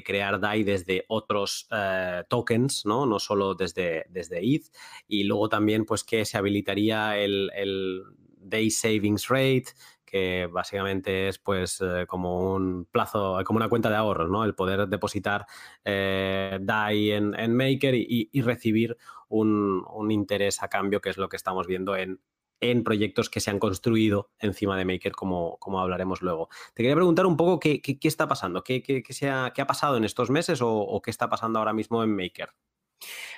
crear DAI desde otros eh, tokens, ¿no? no solo desde, desde ETH, y luego también pues que se habilitaría el, Day Savings Rate, que básicamente es pues eh, como un plazo, como una cuenta de ahorros, ¿no? El poder depositar eh, DAI en, Maker y, recibir un, un, interés a cambio, que es lo que estamos viendo en, en proyectos que se han construido encima de Maker, como, como hablaremos luego. Te quería preguntar un poco qué, está pasando, qué, qué, qué, ha, qué, ha, pasado en estos meses o, qué está pasando ahora mismo en Maker.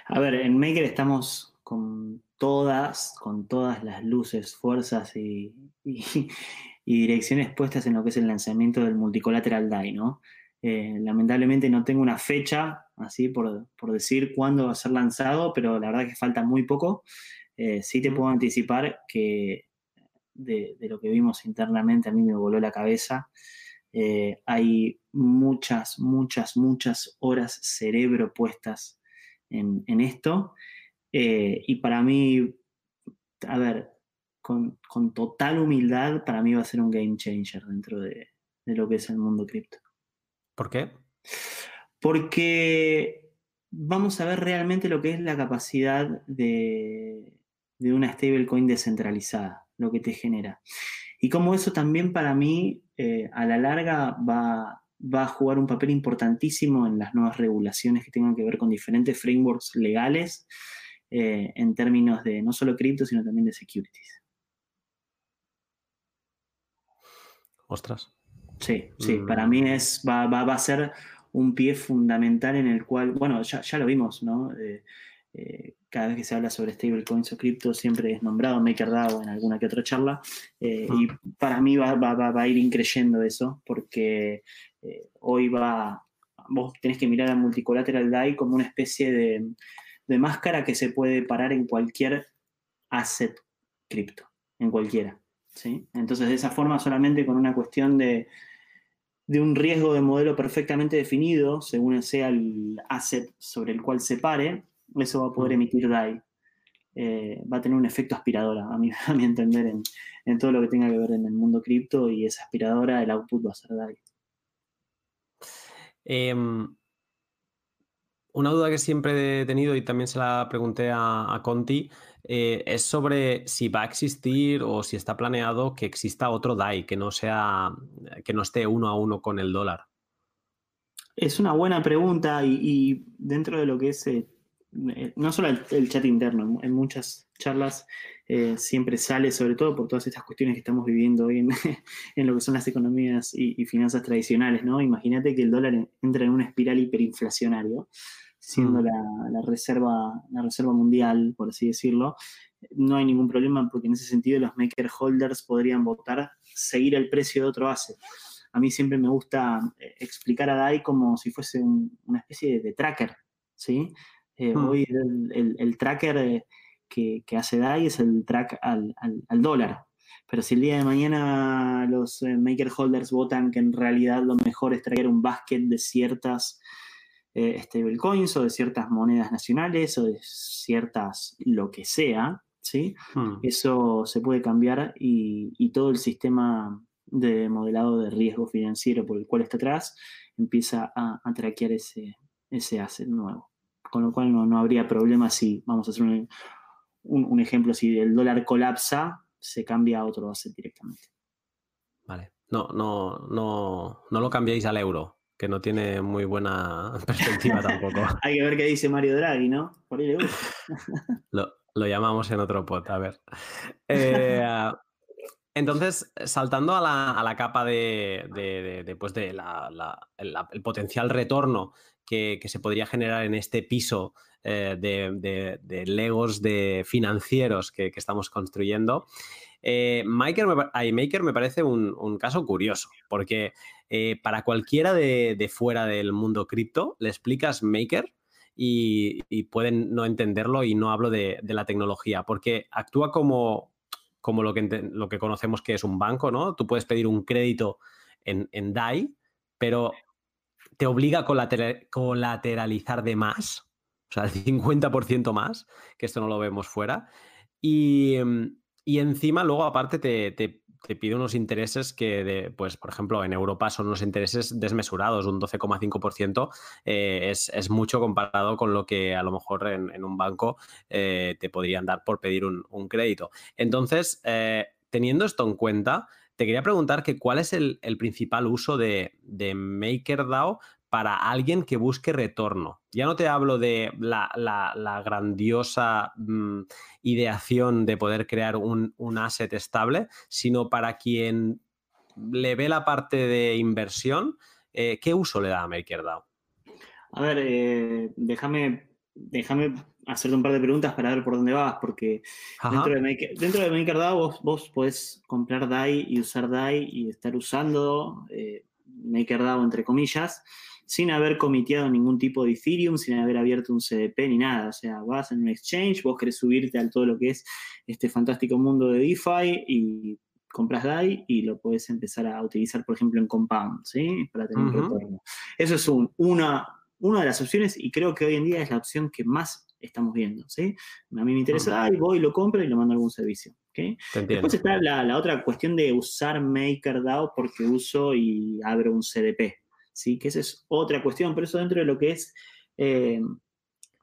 A ver, en Maker estamos con todas, con todas las luces, fuerzas y, direcciones puestas en lo que es el lanzamiento del multicolateral DAI. Eh, lamentablemente no tengo una fecha, así por, por, decir cuándo va a ser lanzado, pero la verdad que falta muy poco. Eh, sí te puedo anticipar que de, lo que vimos internamente a mí me voló la cabeza. Eh, hay muchas, muchas, muchas horas cerebro puestas en, esto. Eh, y para mí, a ver, con, total humildad, para mí va a ser un game changer dentro de, de lo que es el mundo cripto. ¿Por qué? Porque vamos a ver realmente lo que es la capacidad de, de una stablecoin descentralizada, lo que te genera. Y como eso también para mí, eh, a la larga, va, a jugar un papel importantísimo en las nuevas regulaciones que tengan que ver con diferentes frameworks legales eh, en términos de no solo cripto, sino también de securities. Ostras. Sí, sí, mm. para mí es, va, a ser un pie fundamental en el cual, bueno, ya, lo vimos, ¿no? Eh, eh, cada vez que se habla sobre stablecoins o cripto siempre es nombrado MakerDAO en alguna que otra charla eh, y para mí va, a ir increyendo eso porque eh, hoy va, vos tenés que mirar a Multicolateral DAI como una especie de, máscara que se puede parar en cualquier asset cripto, en cualquiera. ¿sí? Entonces de esa forma solamente con una cuestión de, de un riesgo de modelo perfectamente definido, según sea el asset sobre el cual se pare, eso va a poder emitir DAI. Eh, va a tener un efecto aspiradora, a mi, a mi entender, en, todo lo que tenga que ver en el mundo cripto y esa aspiradora, el output va a ser DAI. Em, una duda que siempre he tenido y también se la pregunté a, Conti eh, es sobre si va a existir o si está planeado que exista otro DAI que no sea que no esté uno a uno con el dólar. Es una buena pregunta y, dentro de lo que es eh, no solo el, chat interno, en muchas charlas eh, siempre sale, sobre todo por todas estas cuestiones que estamos viviendo hoy en, lo que son las economías y, finanzas tradicionales, ¿no? Imagínate que el dólar entra en una espiral hiperinflacionario, siendo mm. la, reserva, la reserva mundial, por así decirlo, no hay ningún problema porque en ese sentido los maker holders podrían votar seguir el precio de otro asset. A mí siempre me gusta eh, explicar a DAI como si fuese una especie de, tracker, ¿sí? Eh, hmm. Hoy el, tracker eh, que, hace DAI es el track al, dólar. Pero si el día de mañana los maker holders votan que en realidad lo mejor es traer un basket de ciertas stablecoins o de ciertas monedas nacionales o de ciertas lo que sea, ¿sí? Hmm. Eso se puede cambiar y, todo el sistema de modelado de riesgo financiero por el cual está atrás empieza a, traquear ese, ese asset nuevo. Con lo cual no, habría problema si, vamos a hacer un, ejemplo, si el dólar colapsa, se cambia a otro asset directamente. Vale. No, no, no, no lo cambiéis al euro, que no tiene muy buena perspectiva tampoco. Hay que ver qué dice Mario Draghi, ¿no? Por ahí le gusta. Lo llamamos en otro pot, a ver. Eh, entonces, saltando a la, capa de, de, pues de el potencial retorno que, se podría generar en este piso eh, de, legos de financieros que, estamos construyendo, eh, Maker, me, parece un, caso curioso, porque para cualquiera de, fuera del mundo cripto, le explicas Maker y, pueden no entenderlo y no hablo de, la tecnología, porque actúa como, como lo, que, lo que conocemos que es un banco, ¿no? Tú puedes pedir un crédito en DAI, pero te obliga a colateralizar de más, o sea, el 50% más, que esto no lo vemos fuera. Y, y encima, luego, aparte, te, te, pide unos intereses que, de, pues, por ejemplo, en Europa son unos intereses desmesurados, un 12,5% eh, es, mucho comparado con lo que a lo mejor en, un banco eh, te podrían dar por pedir un, crédito. Entonces, eh, teniendo esto en cuenta, te quería preguntar que cuál es el, principal uso de, MakerDAO para alguien que busque retorno. Ya no te hablo de la, grandiosa mm, ideación de poder crear un, asset estable, sino para quien le ve la parte de inversión, eh, ¿qué uso le da a MakerDAO? A ver, eh, déjame, déjame hacerte un par de preguntas para ver por dónde vas, porque dentro de, MakerDAO vos, vos podés comprar DAI y usar DAI y estar usando eh, MakerDAO entre comillas sin haber comiteado ningún tipo de Ethereum, sin haber abierto un CDP ni nada. O sea, vas en un exchange, vos querés subirte a todo lo que es este fantástico mundo de DeFi y compras DAI y lo puedes empezar a utilizar, por ejemplo, en Compound, ¿sí? Para tener un retorno. Eso es una, una de las opciones y creo que hoy en día es la opción que más estamos viendo, ¿sí? A mí me interesa DAI, voy, lo compro y lo mando a algún servicio, ¿ok? Después está la, la, otra cuestión de usar MakerDAO porque uso y abro un CDP, ¿sí? que esa es otra cuestión, pero eso dentro de lo que es eh,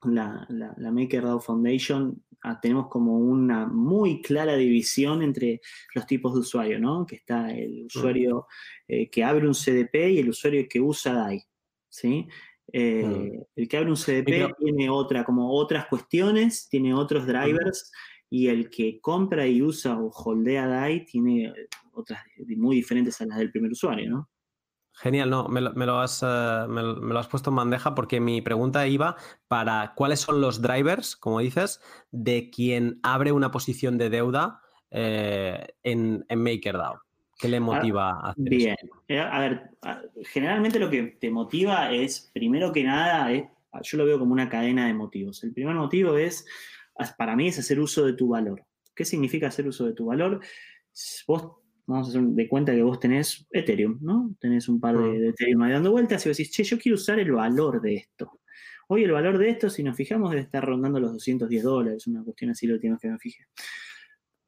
la, la, MakerDAO Foundation, ah, tenemos como una muy clara división entre los tipos de usuario, ¿no? Que está el usuario eh, que abre un CDP y el usuario que usa DAI, ¿sí? Eh, el que abre un CDP tiene otra, como otras cuestiones, tiene otros drivers, y el que compra y usa o holdea DAI tiene otras muy diferentes a las del primer usuario, ¿no? Genial, no, me lo, has, eh, me, lo, has, puesto en bandeja porque mi pregunta iba para cuáles son los drivers, como dices, de quien abre una posición de deuda eh, en, en, MakerDAO. ¿Qué le motiva a hacer Bien, eh, a ver, generalmente lo que te motiva es, primero que nada, yo lo veo como una cadena de motivos. El primer motivo es, para mí, es hacer uso de tu valor. ¿Qué significa hacer uso de tu valor? Vos vamos a hacer de cuenta que vos tenés Ethereum, ¿no? Tenés un par de, mm. Ethereum ahí dando vueltas y vos decís, che, yo quiero usar el valor de esto. Hoy el valor de esto, si nos fijamos, debe estar rondando los 210 dólares, una cuestión así lo última que me fijé.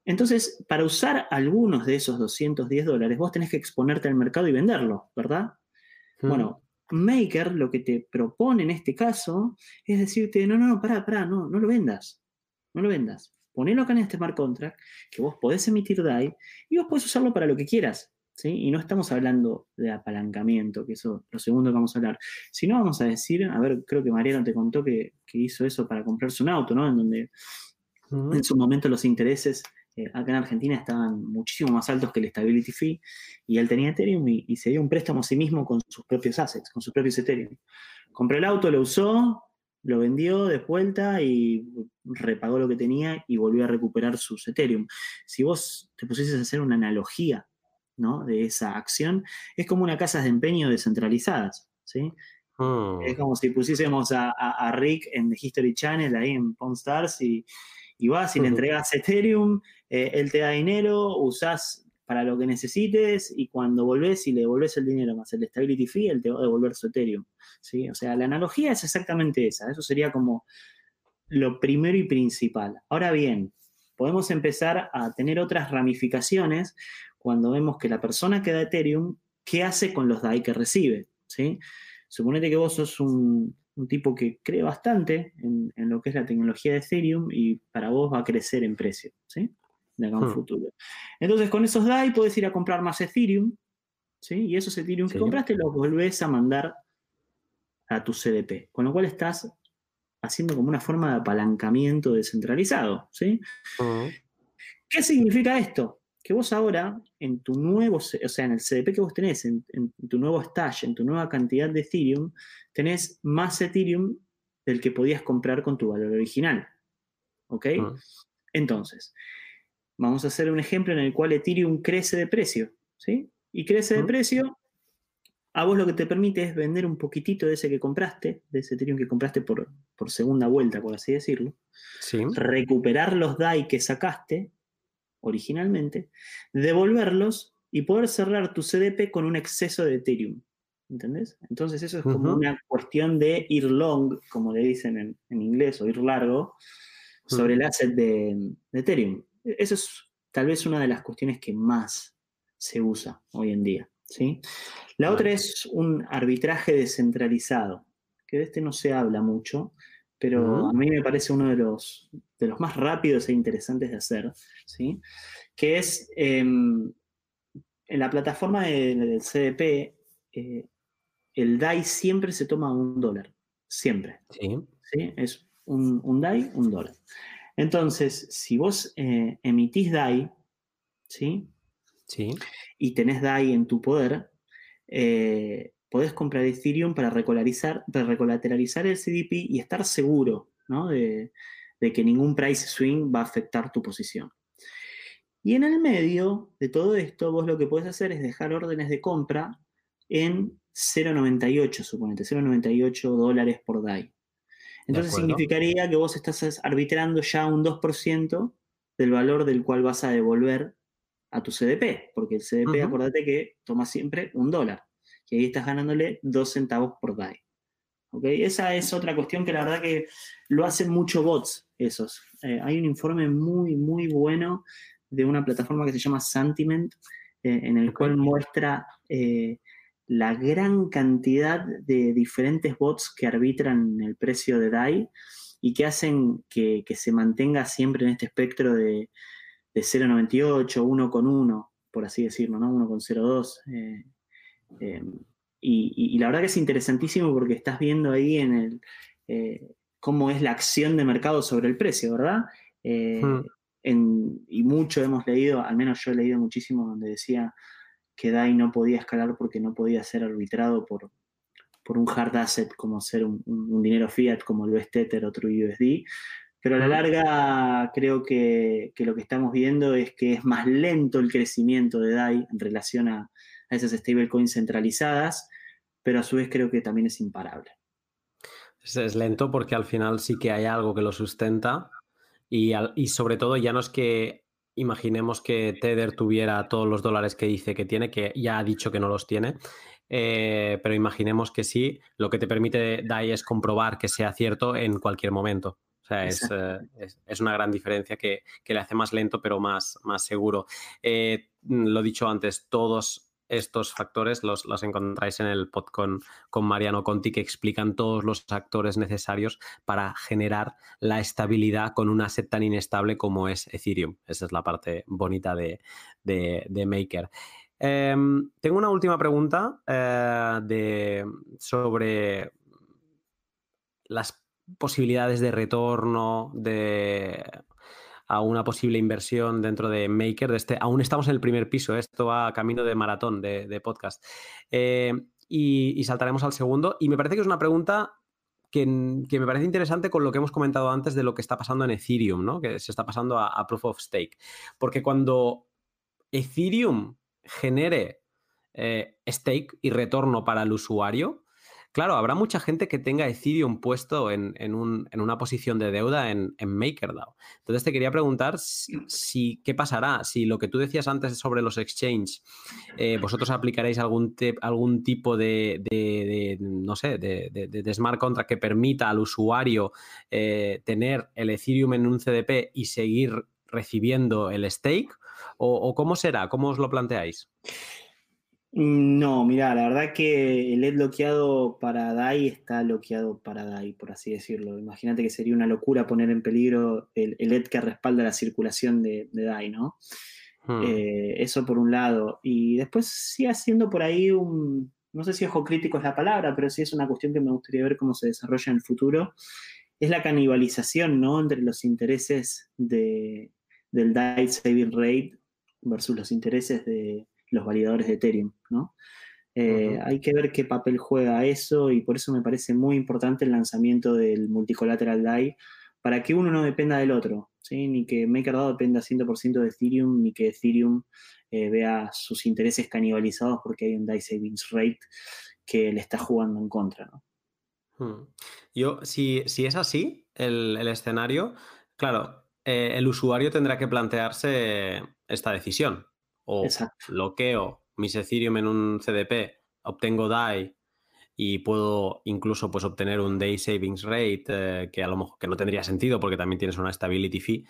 Entonces, para usar algunos de esos 210 dólares, vos tenés que exponerte al mercado y venderlo, ¿verdad? Mm. Bueno, Maker lo que te propone en este caso es decirte, no, no, no, pará, pará, no, no lo vendas, no lo vendas ponelo acá en este smart contract, que vos podés emitir DAI y vos podés usarlo para lo que quieras. ¿sí? Y no estamos hablando de apalancamiento, que eso lo segundo que vamos a hablar, sino vamos a decir, a ver, creo que Mariano te contó que, hizo eso para comprarse un auto, ¿no? En donde en su momento los intereses eh, acá en Argentina estaban muchísimo más altos que el stability fee y él tenía Ethereum y, y, se dio un préstamo a sí mismo con sus propios assets, con sus propios Ethereum. Compró el auto, lo usó, lo vendió de vuelta y repagó lo que tenía y volvió a recuperar sus Ethereum. Si vos te pusieses a hacer una analogía ¿no? de esa acción, es como una casa de empeño descentralizadas. ¿sí? Hmm. Es como si pusiésemos a, Rick en The History Channel, ahí en Pawn Stars, y, y vas y le entregas Ethereum, eh, él te da dinero, usás para lo que necesites y cuando volvés y le devolvés el dinero más el stability fee, él te va a devolver su Ethereum. ¿sí? O sea, la analogía es exactamente esa. Eso sería como lo primero y principal. Ahora bien, podemos empezar a tener otras ramificaciones cuando vemos que la persona que da Ethereum, ¿qué hace con los DAI que recibe? ¿sí? Suponete que vos sos un, tipo que cree bastante en, en, lo que es la tecnología de Ethereum y para vos va a crecer en precio. ¿sí? de acá un hmm. futuro. Entonces, con esos DAI puedes ir a comprar más Ethereum, ¿sí? Y esos Ethereum que compraste los volvés a mandar a tu CDP, con lo cual estás haciendo como una forma de apalancamiento descentralizado, ¿sí? Hmm. ¿Qué significa esto? Que vos ahora, en tu nuevo, o sea, en el CDP que vos tenés, en, tu nuevo stash, en tu nueva cantidad de Ethereum, tenés más Ethereum del que podías comprar con tu valor original. ¿Ok? Hmm. Entonces, Vamos a hacer un ejemplo en el cual Ethereum crece de precio, ¿sí? Y crece de precio, a vos lo que te permite es vender un poquitito de ese que compraste, de ese Ethereum que compraste por, por segunda vuelta, por así decirlo. Recuperar los DAI que sacaste originalmente, devolverlos y poder cerrar tu CDP con un exceso de Ethereum. ¿Entendés? Entonces eso es como una cuestión de ir long, como le dicen en, inglés, o ir largo, sobre el asset de, de Ethereum. Eso es tal vez una de las cuestiones que más se usa hoy en día. ¿sí? La otra es un arbitraje descentralizado, que de este no se habla mucho, pero a mí me parece uno de los, de los más rápidos e interesantes de hacer, ¿sí? que es em, en la plataforma del CDP, eh, el DAI siempre se toma un dólar, siempre. Sí. Es un, un DAI, un dólar. Entonces, si vos eh, emitís DAI, ¿sí? Sí. Y tenés DAI en tu poder, eh, podés comprar Ethereum para, para recolateralizar el CDP y estar seguro de, que ningún price swing va a afectar tu posición. Y en el medio de todo esto, vos lo que podés hacer es dejar órdenes de compra en 0,98, suponete, 0,98 dólares por DAI. Entonces significaría que vos estás arbitrando ya un 2% del valor del cual vas a devolver a tu CDP, porque el CDP, acordate que toma siempre un dólar, y ahí estás ganándole dos centavos por DAI. Esa es otra cuestión que la verdad que lo hacen muchos bots esos. Eh, hay un informe muy, muy bueno de una plataforma que se llama Sentiment, eh, en el cual muestra eh, la gran cantidad de diferentes bots que arbitran el precio de DAI y que hacen que, se mantenga siempre en este espectro de, de 0,98, 1,1, por así decirlo, ¿no? 1,02. Eh, em, y, la verdad que es interesantísimo porque estás viendo ahí en el eh, cómo es la acción de mercado sobre el precio, ¿verdad? Eh, hmm. y mucho hemos leído, al menos yo he leído muchísimo donde decía que DAI no podía escalar porque no podía ser arbitrado por, por un hard asset como ser un, dinero fiat como el UST Tether o TrueUSD. Pero a la larga creo que, lo que estamos viendo es que es más lento el crecimiento de DAI en relación a, a esas stablecoins centralizadas, pero a su vez creo que también es imparable. Es, lento porque al final sí que hay algo que lo sustenta y, y sobre todo ya no es que imaginemos que Tether tuviera todos los dólares que dice que tiene, que ya ha dicho que no los tiene, eh, pero imaginemos que sí, lo que te permite DAI es comprobar que sea cierto en cualquier momento. O sea, es, eh, una gran diferencia que, le hace más lento, pero más, más seguro. Eh, lo dicho antes, todos estos factores los, encontráis en el pod con, Mariano Conti, que explican todos los factores necesarios para generar la estabilidad con un asset tan inestable como es Ethereum. Esa es la parte bonita de, Maker. Em, tengo una última pregunta eh, de, sobre las posibilidades de retorno de a una posible inversión dentro de Maker. De este, aún estamos en el primer piso, ¿eh? esto va a camino de maratón de, podcast. Eh, y, saltaremos al segundo. Y me parece que es una pregunta que, me parece interesante con lo que hemos comentado antes de lo que está pasando en Ethereum, ¿no? Que se está pasando a, Proof of Stake. Porque cuando Ethereum genere eh, stake y retorno para el usuario, Claro, habrá mucha gente que tenga Ethereum puesto en, una posición de deuda en, MakerDAO. Entonces te quería preguntar si, qué pasará, si lo que tú decías antes sobre los exchanges, eh, vosotros aplicaréis algún, algún tipo de, no sé, de, smart contract que permita al usuario eh, tener el Ethereum en un CDP y seguir recibiendo el stake, o cómo será, cómo os lo planteáis. Mm, no, mira, la verdad que el LED bloqueado para DAI está bloqueado para DAI, por así decirlo. Imagínate que sería una locura poner en peligro el, LED que respalda la circulación de, DAI, ¿no? Hmm. Eh, eso por un lado. Y después sigue haciendo por ahí un, no sé si ojo crítico es la palabra, pero sí es una cuestión que me gustaría ver cómo se desarrolla en el futuro. Es la canibalización, ¿no? Entre los intereses de, del DAI saving rate versus los intereses de los validadores de Ethereum, ¿no? Eh, hay que ver qué papel juega eso y por eso me parece muy importante el lanzamiento del multicolateral DAI para que uno no dependa del otro, ¿sí? ni que MakerDAO dependa 100% de Ethereum, ni que Ethereum eh, vea sus intereses canibalizados porque hay un DAI Savings Rate que le está jugando en contra. ¿no? Hmm. Yo, si, si, es así el, escenario, claro, eh, el usuario tendrá que plantearse esta decisión o bloqueo mis Ethereum en un CDP, obtengo DAI y puedo incluso pues, obtener un Day Savings Rate eh, que a lo mejor que no tendría sentido porque también tienes una Stability Fee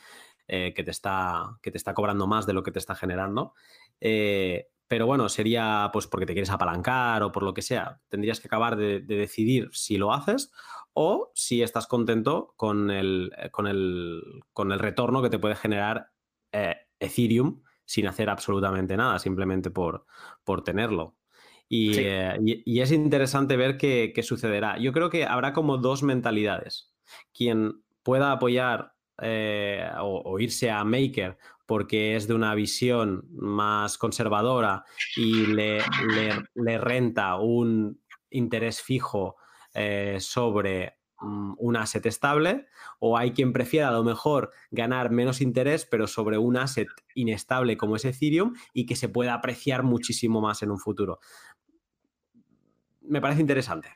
eh, que, te está, que te está cobrando más de lo que te está generando. Eh, pero bueno, sería pues porque te quieres apalancar o por lo que sea. Tendrías que acabar de, decidir si lo haces o si estás contento con el, con el, con el retorno que te puede generar Ethereum sin hacer absolutamente nada, simplemente por, por tenerlo. Eh, y, es interesante ver qué, sucederá. Yo creo que habrá como dos mentalidades. Quien pueda apoyar eh, o, irse a Maker porque es de una visión más conservadora y le, le, renta un interés fijo eh, sobre un asset estable o hay quien prefiera a lo mejor ganar menos interés pero sobre un asset inestable como es Ethereum y que se pueda apreciar muchísimo más en un futuro. Me parece interesante.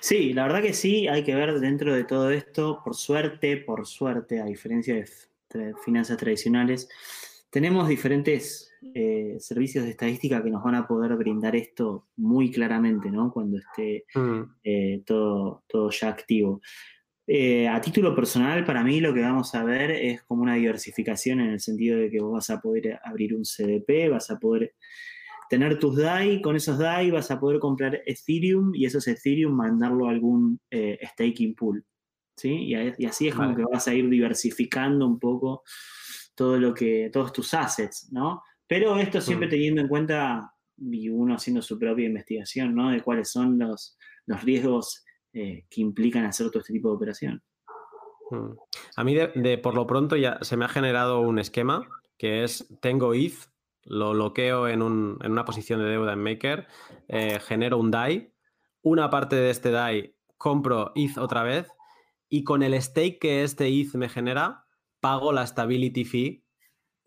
Sí, la verdad que sí, hay que ver dentro de todo esto, por suerte, por suerte, a diferencia de finanzas tradicionales, tenemos diferentes eh, servicios de estadística que nos van a poder brindar esto muy claramente, ¿no? Cuando esté mm. eh, todo, todo ya activo. Eh, a título personal, para mí lo que vamos a ver es como una diversificación en el sentido de que vos vas a poder abrir un CDP, vas a poder tener tus DAI, con esos DAI vas a poder comprar Ethereum y esos Ethereum mandarlo a algún staking pool. ¿sí? Y, así es como que vas a ir diversificando un poco todo lo que, todos tus assets, ¿no? Pero esto siempre mm. teniendo en cuenta y uno haciendo su propia investigación, ¿no? De cuáles son los, los riesgos eh, que implican hacer todo este tipo de operación. Mm. A mí, de, por lo pronto, ya se me ha generado un esquema que es: tengo ETH, lo bloqueo en, una posición de deuda en Maker, eh, genero un DAI, una parte de este DAI compro ETH otra vez y con el stake que este ETH me genera, pago la stability fee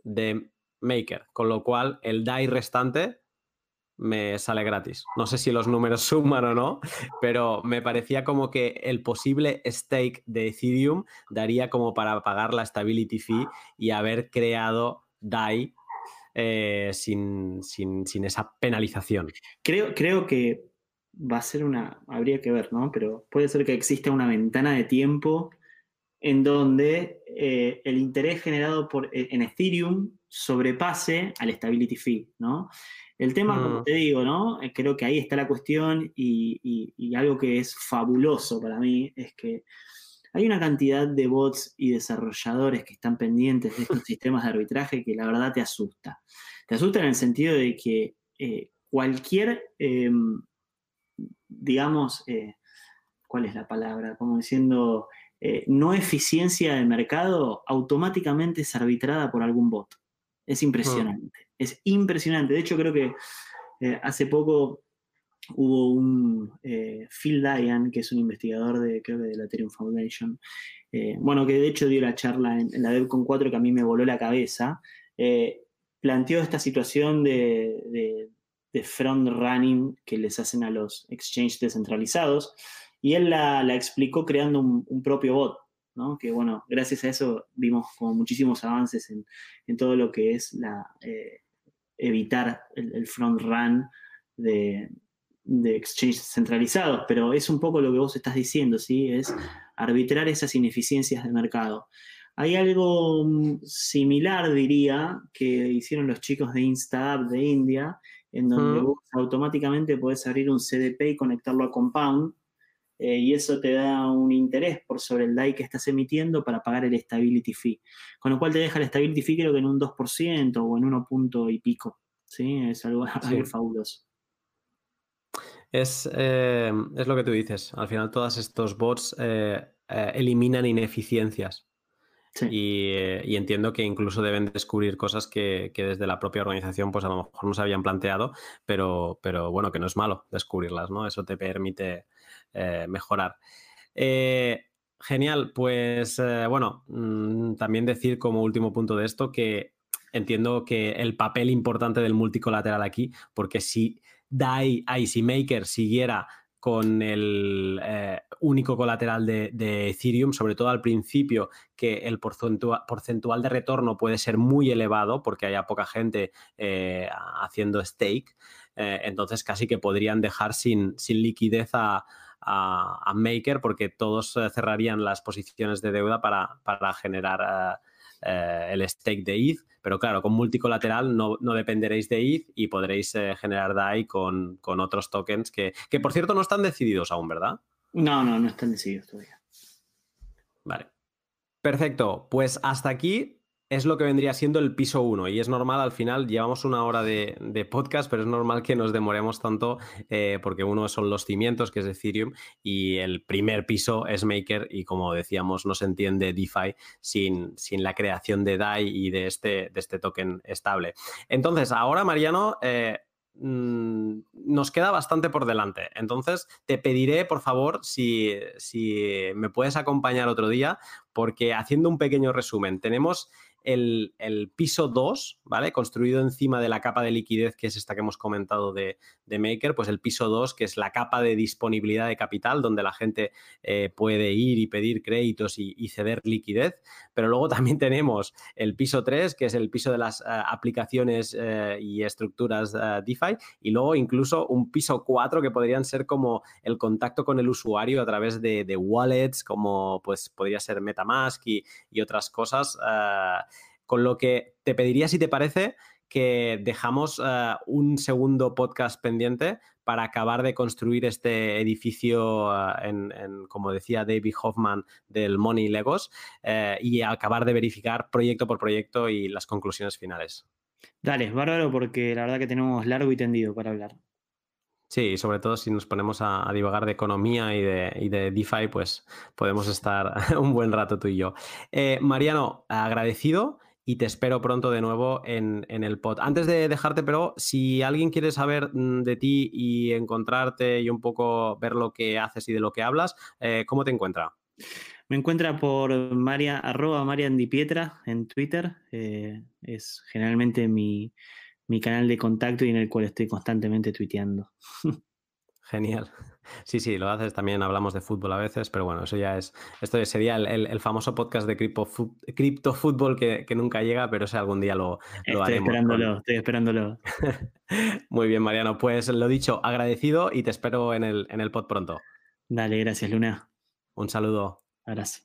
de Maker, con lo cual el DAI restante me sale gratis. No sé si los números suman o no, pero me parecía como que el posible stake de Ethereum daría como para pagar la stability fee y haber creado DAI eh, sin, esa penalización. Creo, creo que va a ser una, habría que ver, ¿no? Pero puede ser que exista una ventana de tiempo en donde eh, el interés generado por, eh, en Ethereum sobrepase al stability fee, ¿no? El tema, como mm. te digo, ¿no? Eh, creo que ahí está la cuestión y, algo que es fabuloso para mí es que hay una cantidad de bots y desarrolladores que están pendientes de estos sistemas de arbitraje que la verdad te asusta. Te asusta en el sentido de que cualquier, em, digamos, ¿cuál es la palabra? Como diciendo, eh, no eficiencia de mercado automáticamente es arbitrada por algún bot. Es impresionante, es impresionante. De hecho, creo que eh, hace poco hubo un eh, Phil Diane, que es un investigador de, creo que de la Ethereum Foundation, bueno, que de hecho dio la charla en, la DevCon 4 que a mí me voló la cabeza, planteó esta situación de, front running que les hacen a los exchanges descentralizados y él la, explicó creando un, propio bot, ¿no? que bueno, gracias a eso vimos como muchísimos avances en, todo lo que es la, evitar el front run de, de exchanges centralizados, pero es un poco lo que vos estás diciendo, ¿sí? Es arbitrar esas ineficiencias de mercado. Hay algo mm, similar, diría, que hicieron los chicos de InstaApp de India, en donde vos automáticamente podés abrir un CDP y conectarlo a Compound, eh, y eso te da un interés por sobre el DAI que estás emitiendo para pagar el stability fee. Con lo cual te deja el stability fee creo que en un 2% o en 1 punto y pico. ¿sí? Es algo, algo fabuloso. Eh, es, lo que tú dices. Al final, todos estos bots eh, eliminan ineficiencias. Y, entiendo que incluso deben descubrir cosas que, desde la propia organización, pues a lo mejor no se habían planteado, pero, pero bueno, que no es malo descubrirlas, ¿no? Eso te permite mejorar. genial, pues bueno, mm, también decir como último punto de esto que entiendo que el papel importante del multicolateral aquí, porque si DAI Icy Maker siguiera con el eh, único colateral de, Ethereum, sobre todo al principio, que el porcentual, de retorno puede ser muy elevado porque haya poca gente eh, haciendo stake, eh, entonces casi que podrían dejar sin, sin liquidez a, Maker porque todos cerrarían las posiciones de deuda para, para generar el stake de ETH pero claro, con multicolateral no, no dependeréis de ETH y podréis eh, generar DAI con, otros tokens que, que, por cierto, no están decididos aún, ¿verdad? No, no, no están decididos todavía. Vale. Perfecto. Pues hasta aquí es lo que vendría siendo el piso 1 y es normal, al final llevamos una hora de, podcast, pero es normal que nos demoremos tanto eh, porque uno son los cimientos, que es Ethereum, y el primer piso es Maker y como decíamos, no se entiende DeFi sin, sin la creación de DAI y de este, este token estable. Entonces, ahora, Mariano, eh, mm, nos queda bastante por delante. Entonces, te pediré, por favor, si, si me puedes acompañar otro día, porque haciendo un pequeño resumen, tenemos el, piso 2, ¿vale? Construido encima de la capa de liquidez, que es esta que hemos comentado de, Maker, pues el piso 2, que es la capa de disponibilidad de capital, donde la gente eh, puede ir y pedir créditos y, ceder liquidez. Pero luego también tenemos el piso 3, que es el piso de las eh, aplicaciones eh, y estructuras DeFi, y luego incluso un piso 4, que podrían ser como el contacto con el usuario a través de, wallets, como pues podría ser Metamask y, y otras cosas. Con lo que te pediría, si te parece, que dejamos eh, un segundo podcast pendiente para acabar de construir este edificio, eh, en, como decía David Hoffman, del Money Legos, eh, y acabar de verificar proyecto por proyecto y las conclusiones finales. Dale, bárbaro, porque la verdad que tenemos largo y tendido para hablar. Sí, sobre todo si nos ponemos a, divagar de economía y de, y de, DeFi, pues podemos estar un buen rato tú y yo. Mariano, agradecido y te espero pronto de nuevo en, el pod. Antes de dejarte, pero si alguien quiere saber mm, de ti y encontrarte y un poco ver lo que haces y de lo que hablas, eh, ¿cómo te encuentra? Me encuentra por Maria, arroba Pietra en Twitter. Eh, es generalmente mi, mi canal de contacto y en el cual estoy constantemente tuiteando. Genial. Sí, sí, lo haces también, hablamos de fútbol a veces, pero bueno, eso ya es, esto sería el, famoso podcast de cripto, fútbol que, nunca llega, pero ese algún día lo, lo estoy Esperándolo, Estoy esperándolo, Muy bien, Mariano, pues lo dicho, agradecido y te espero en el, en el pod pronto. Dale, gracias, Luna. Un saludo. Abrazo.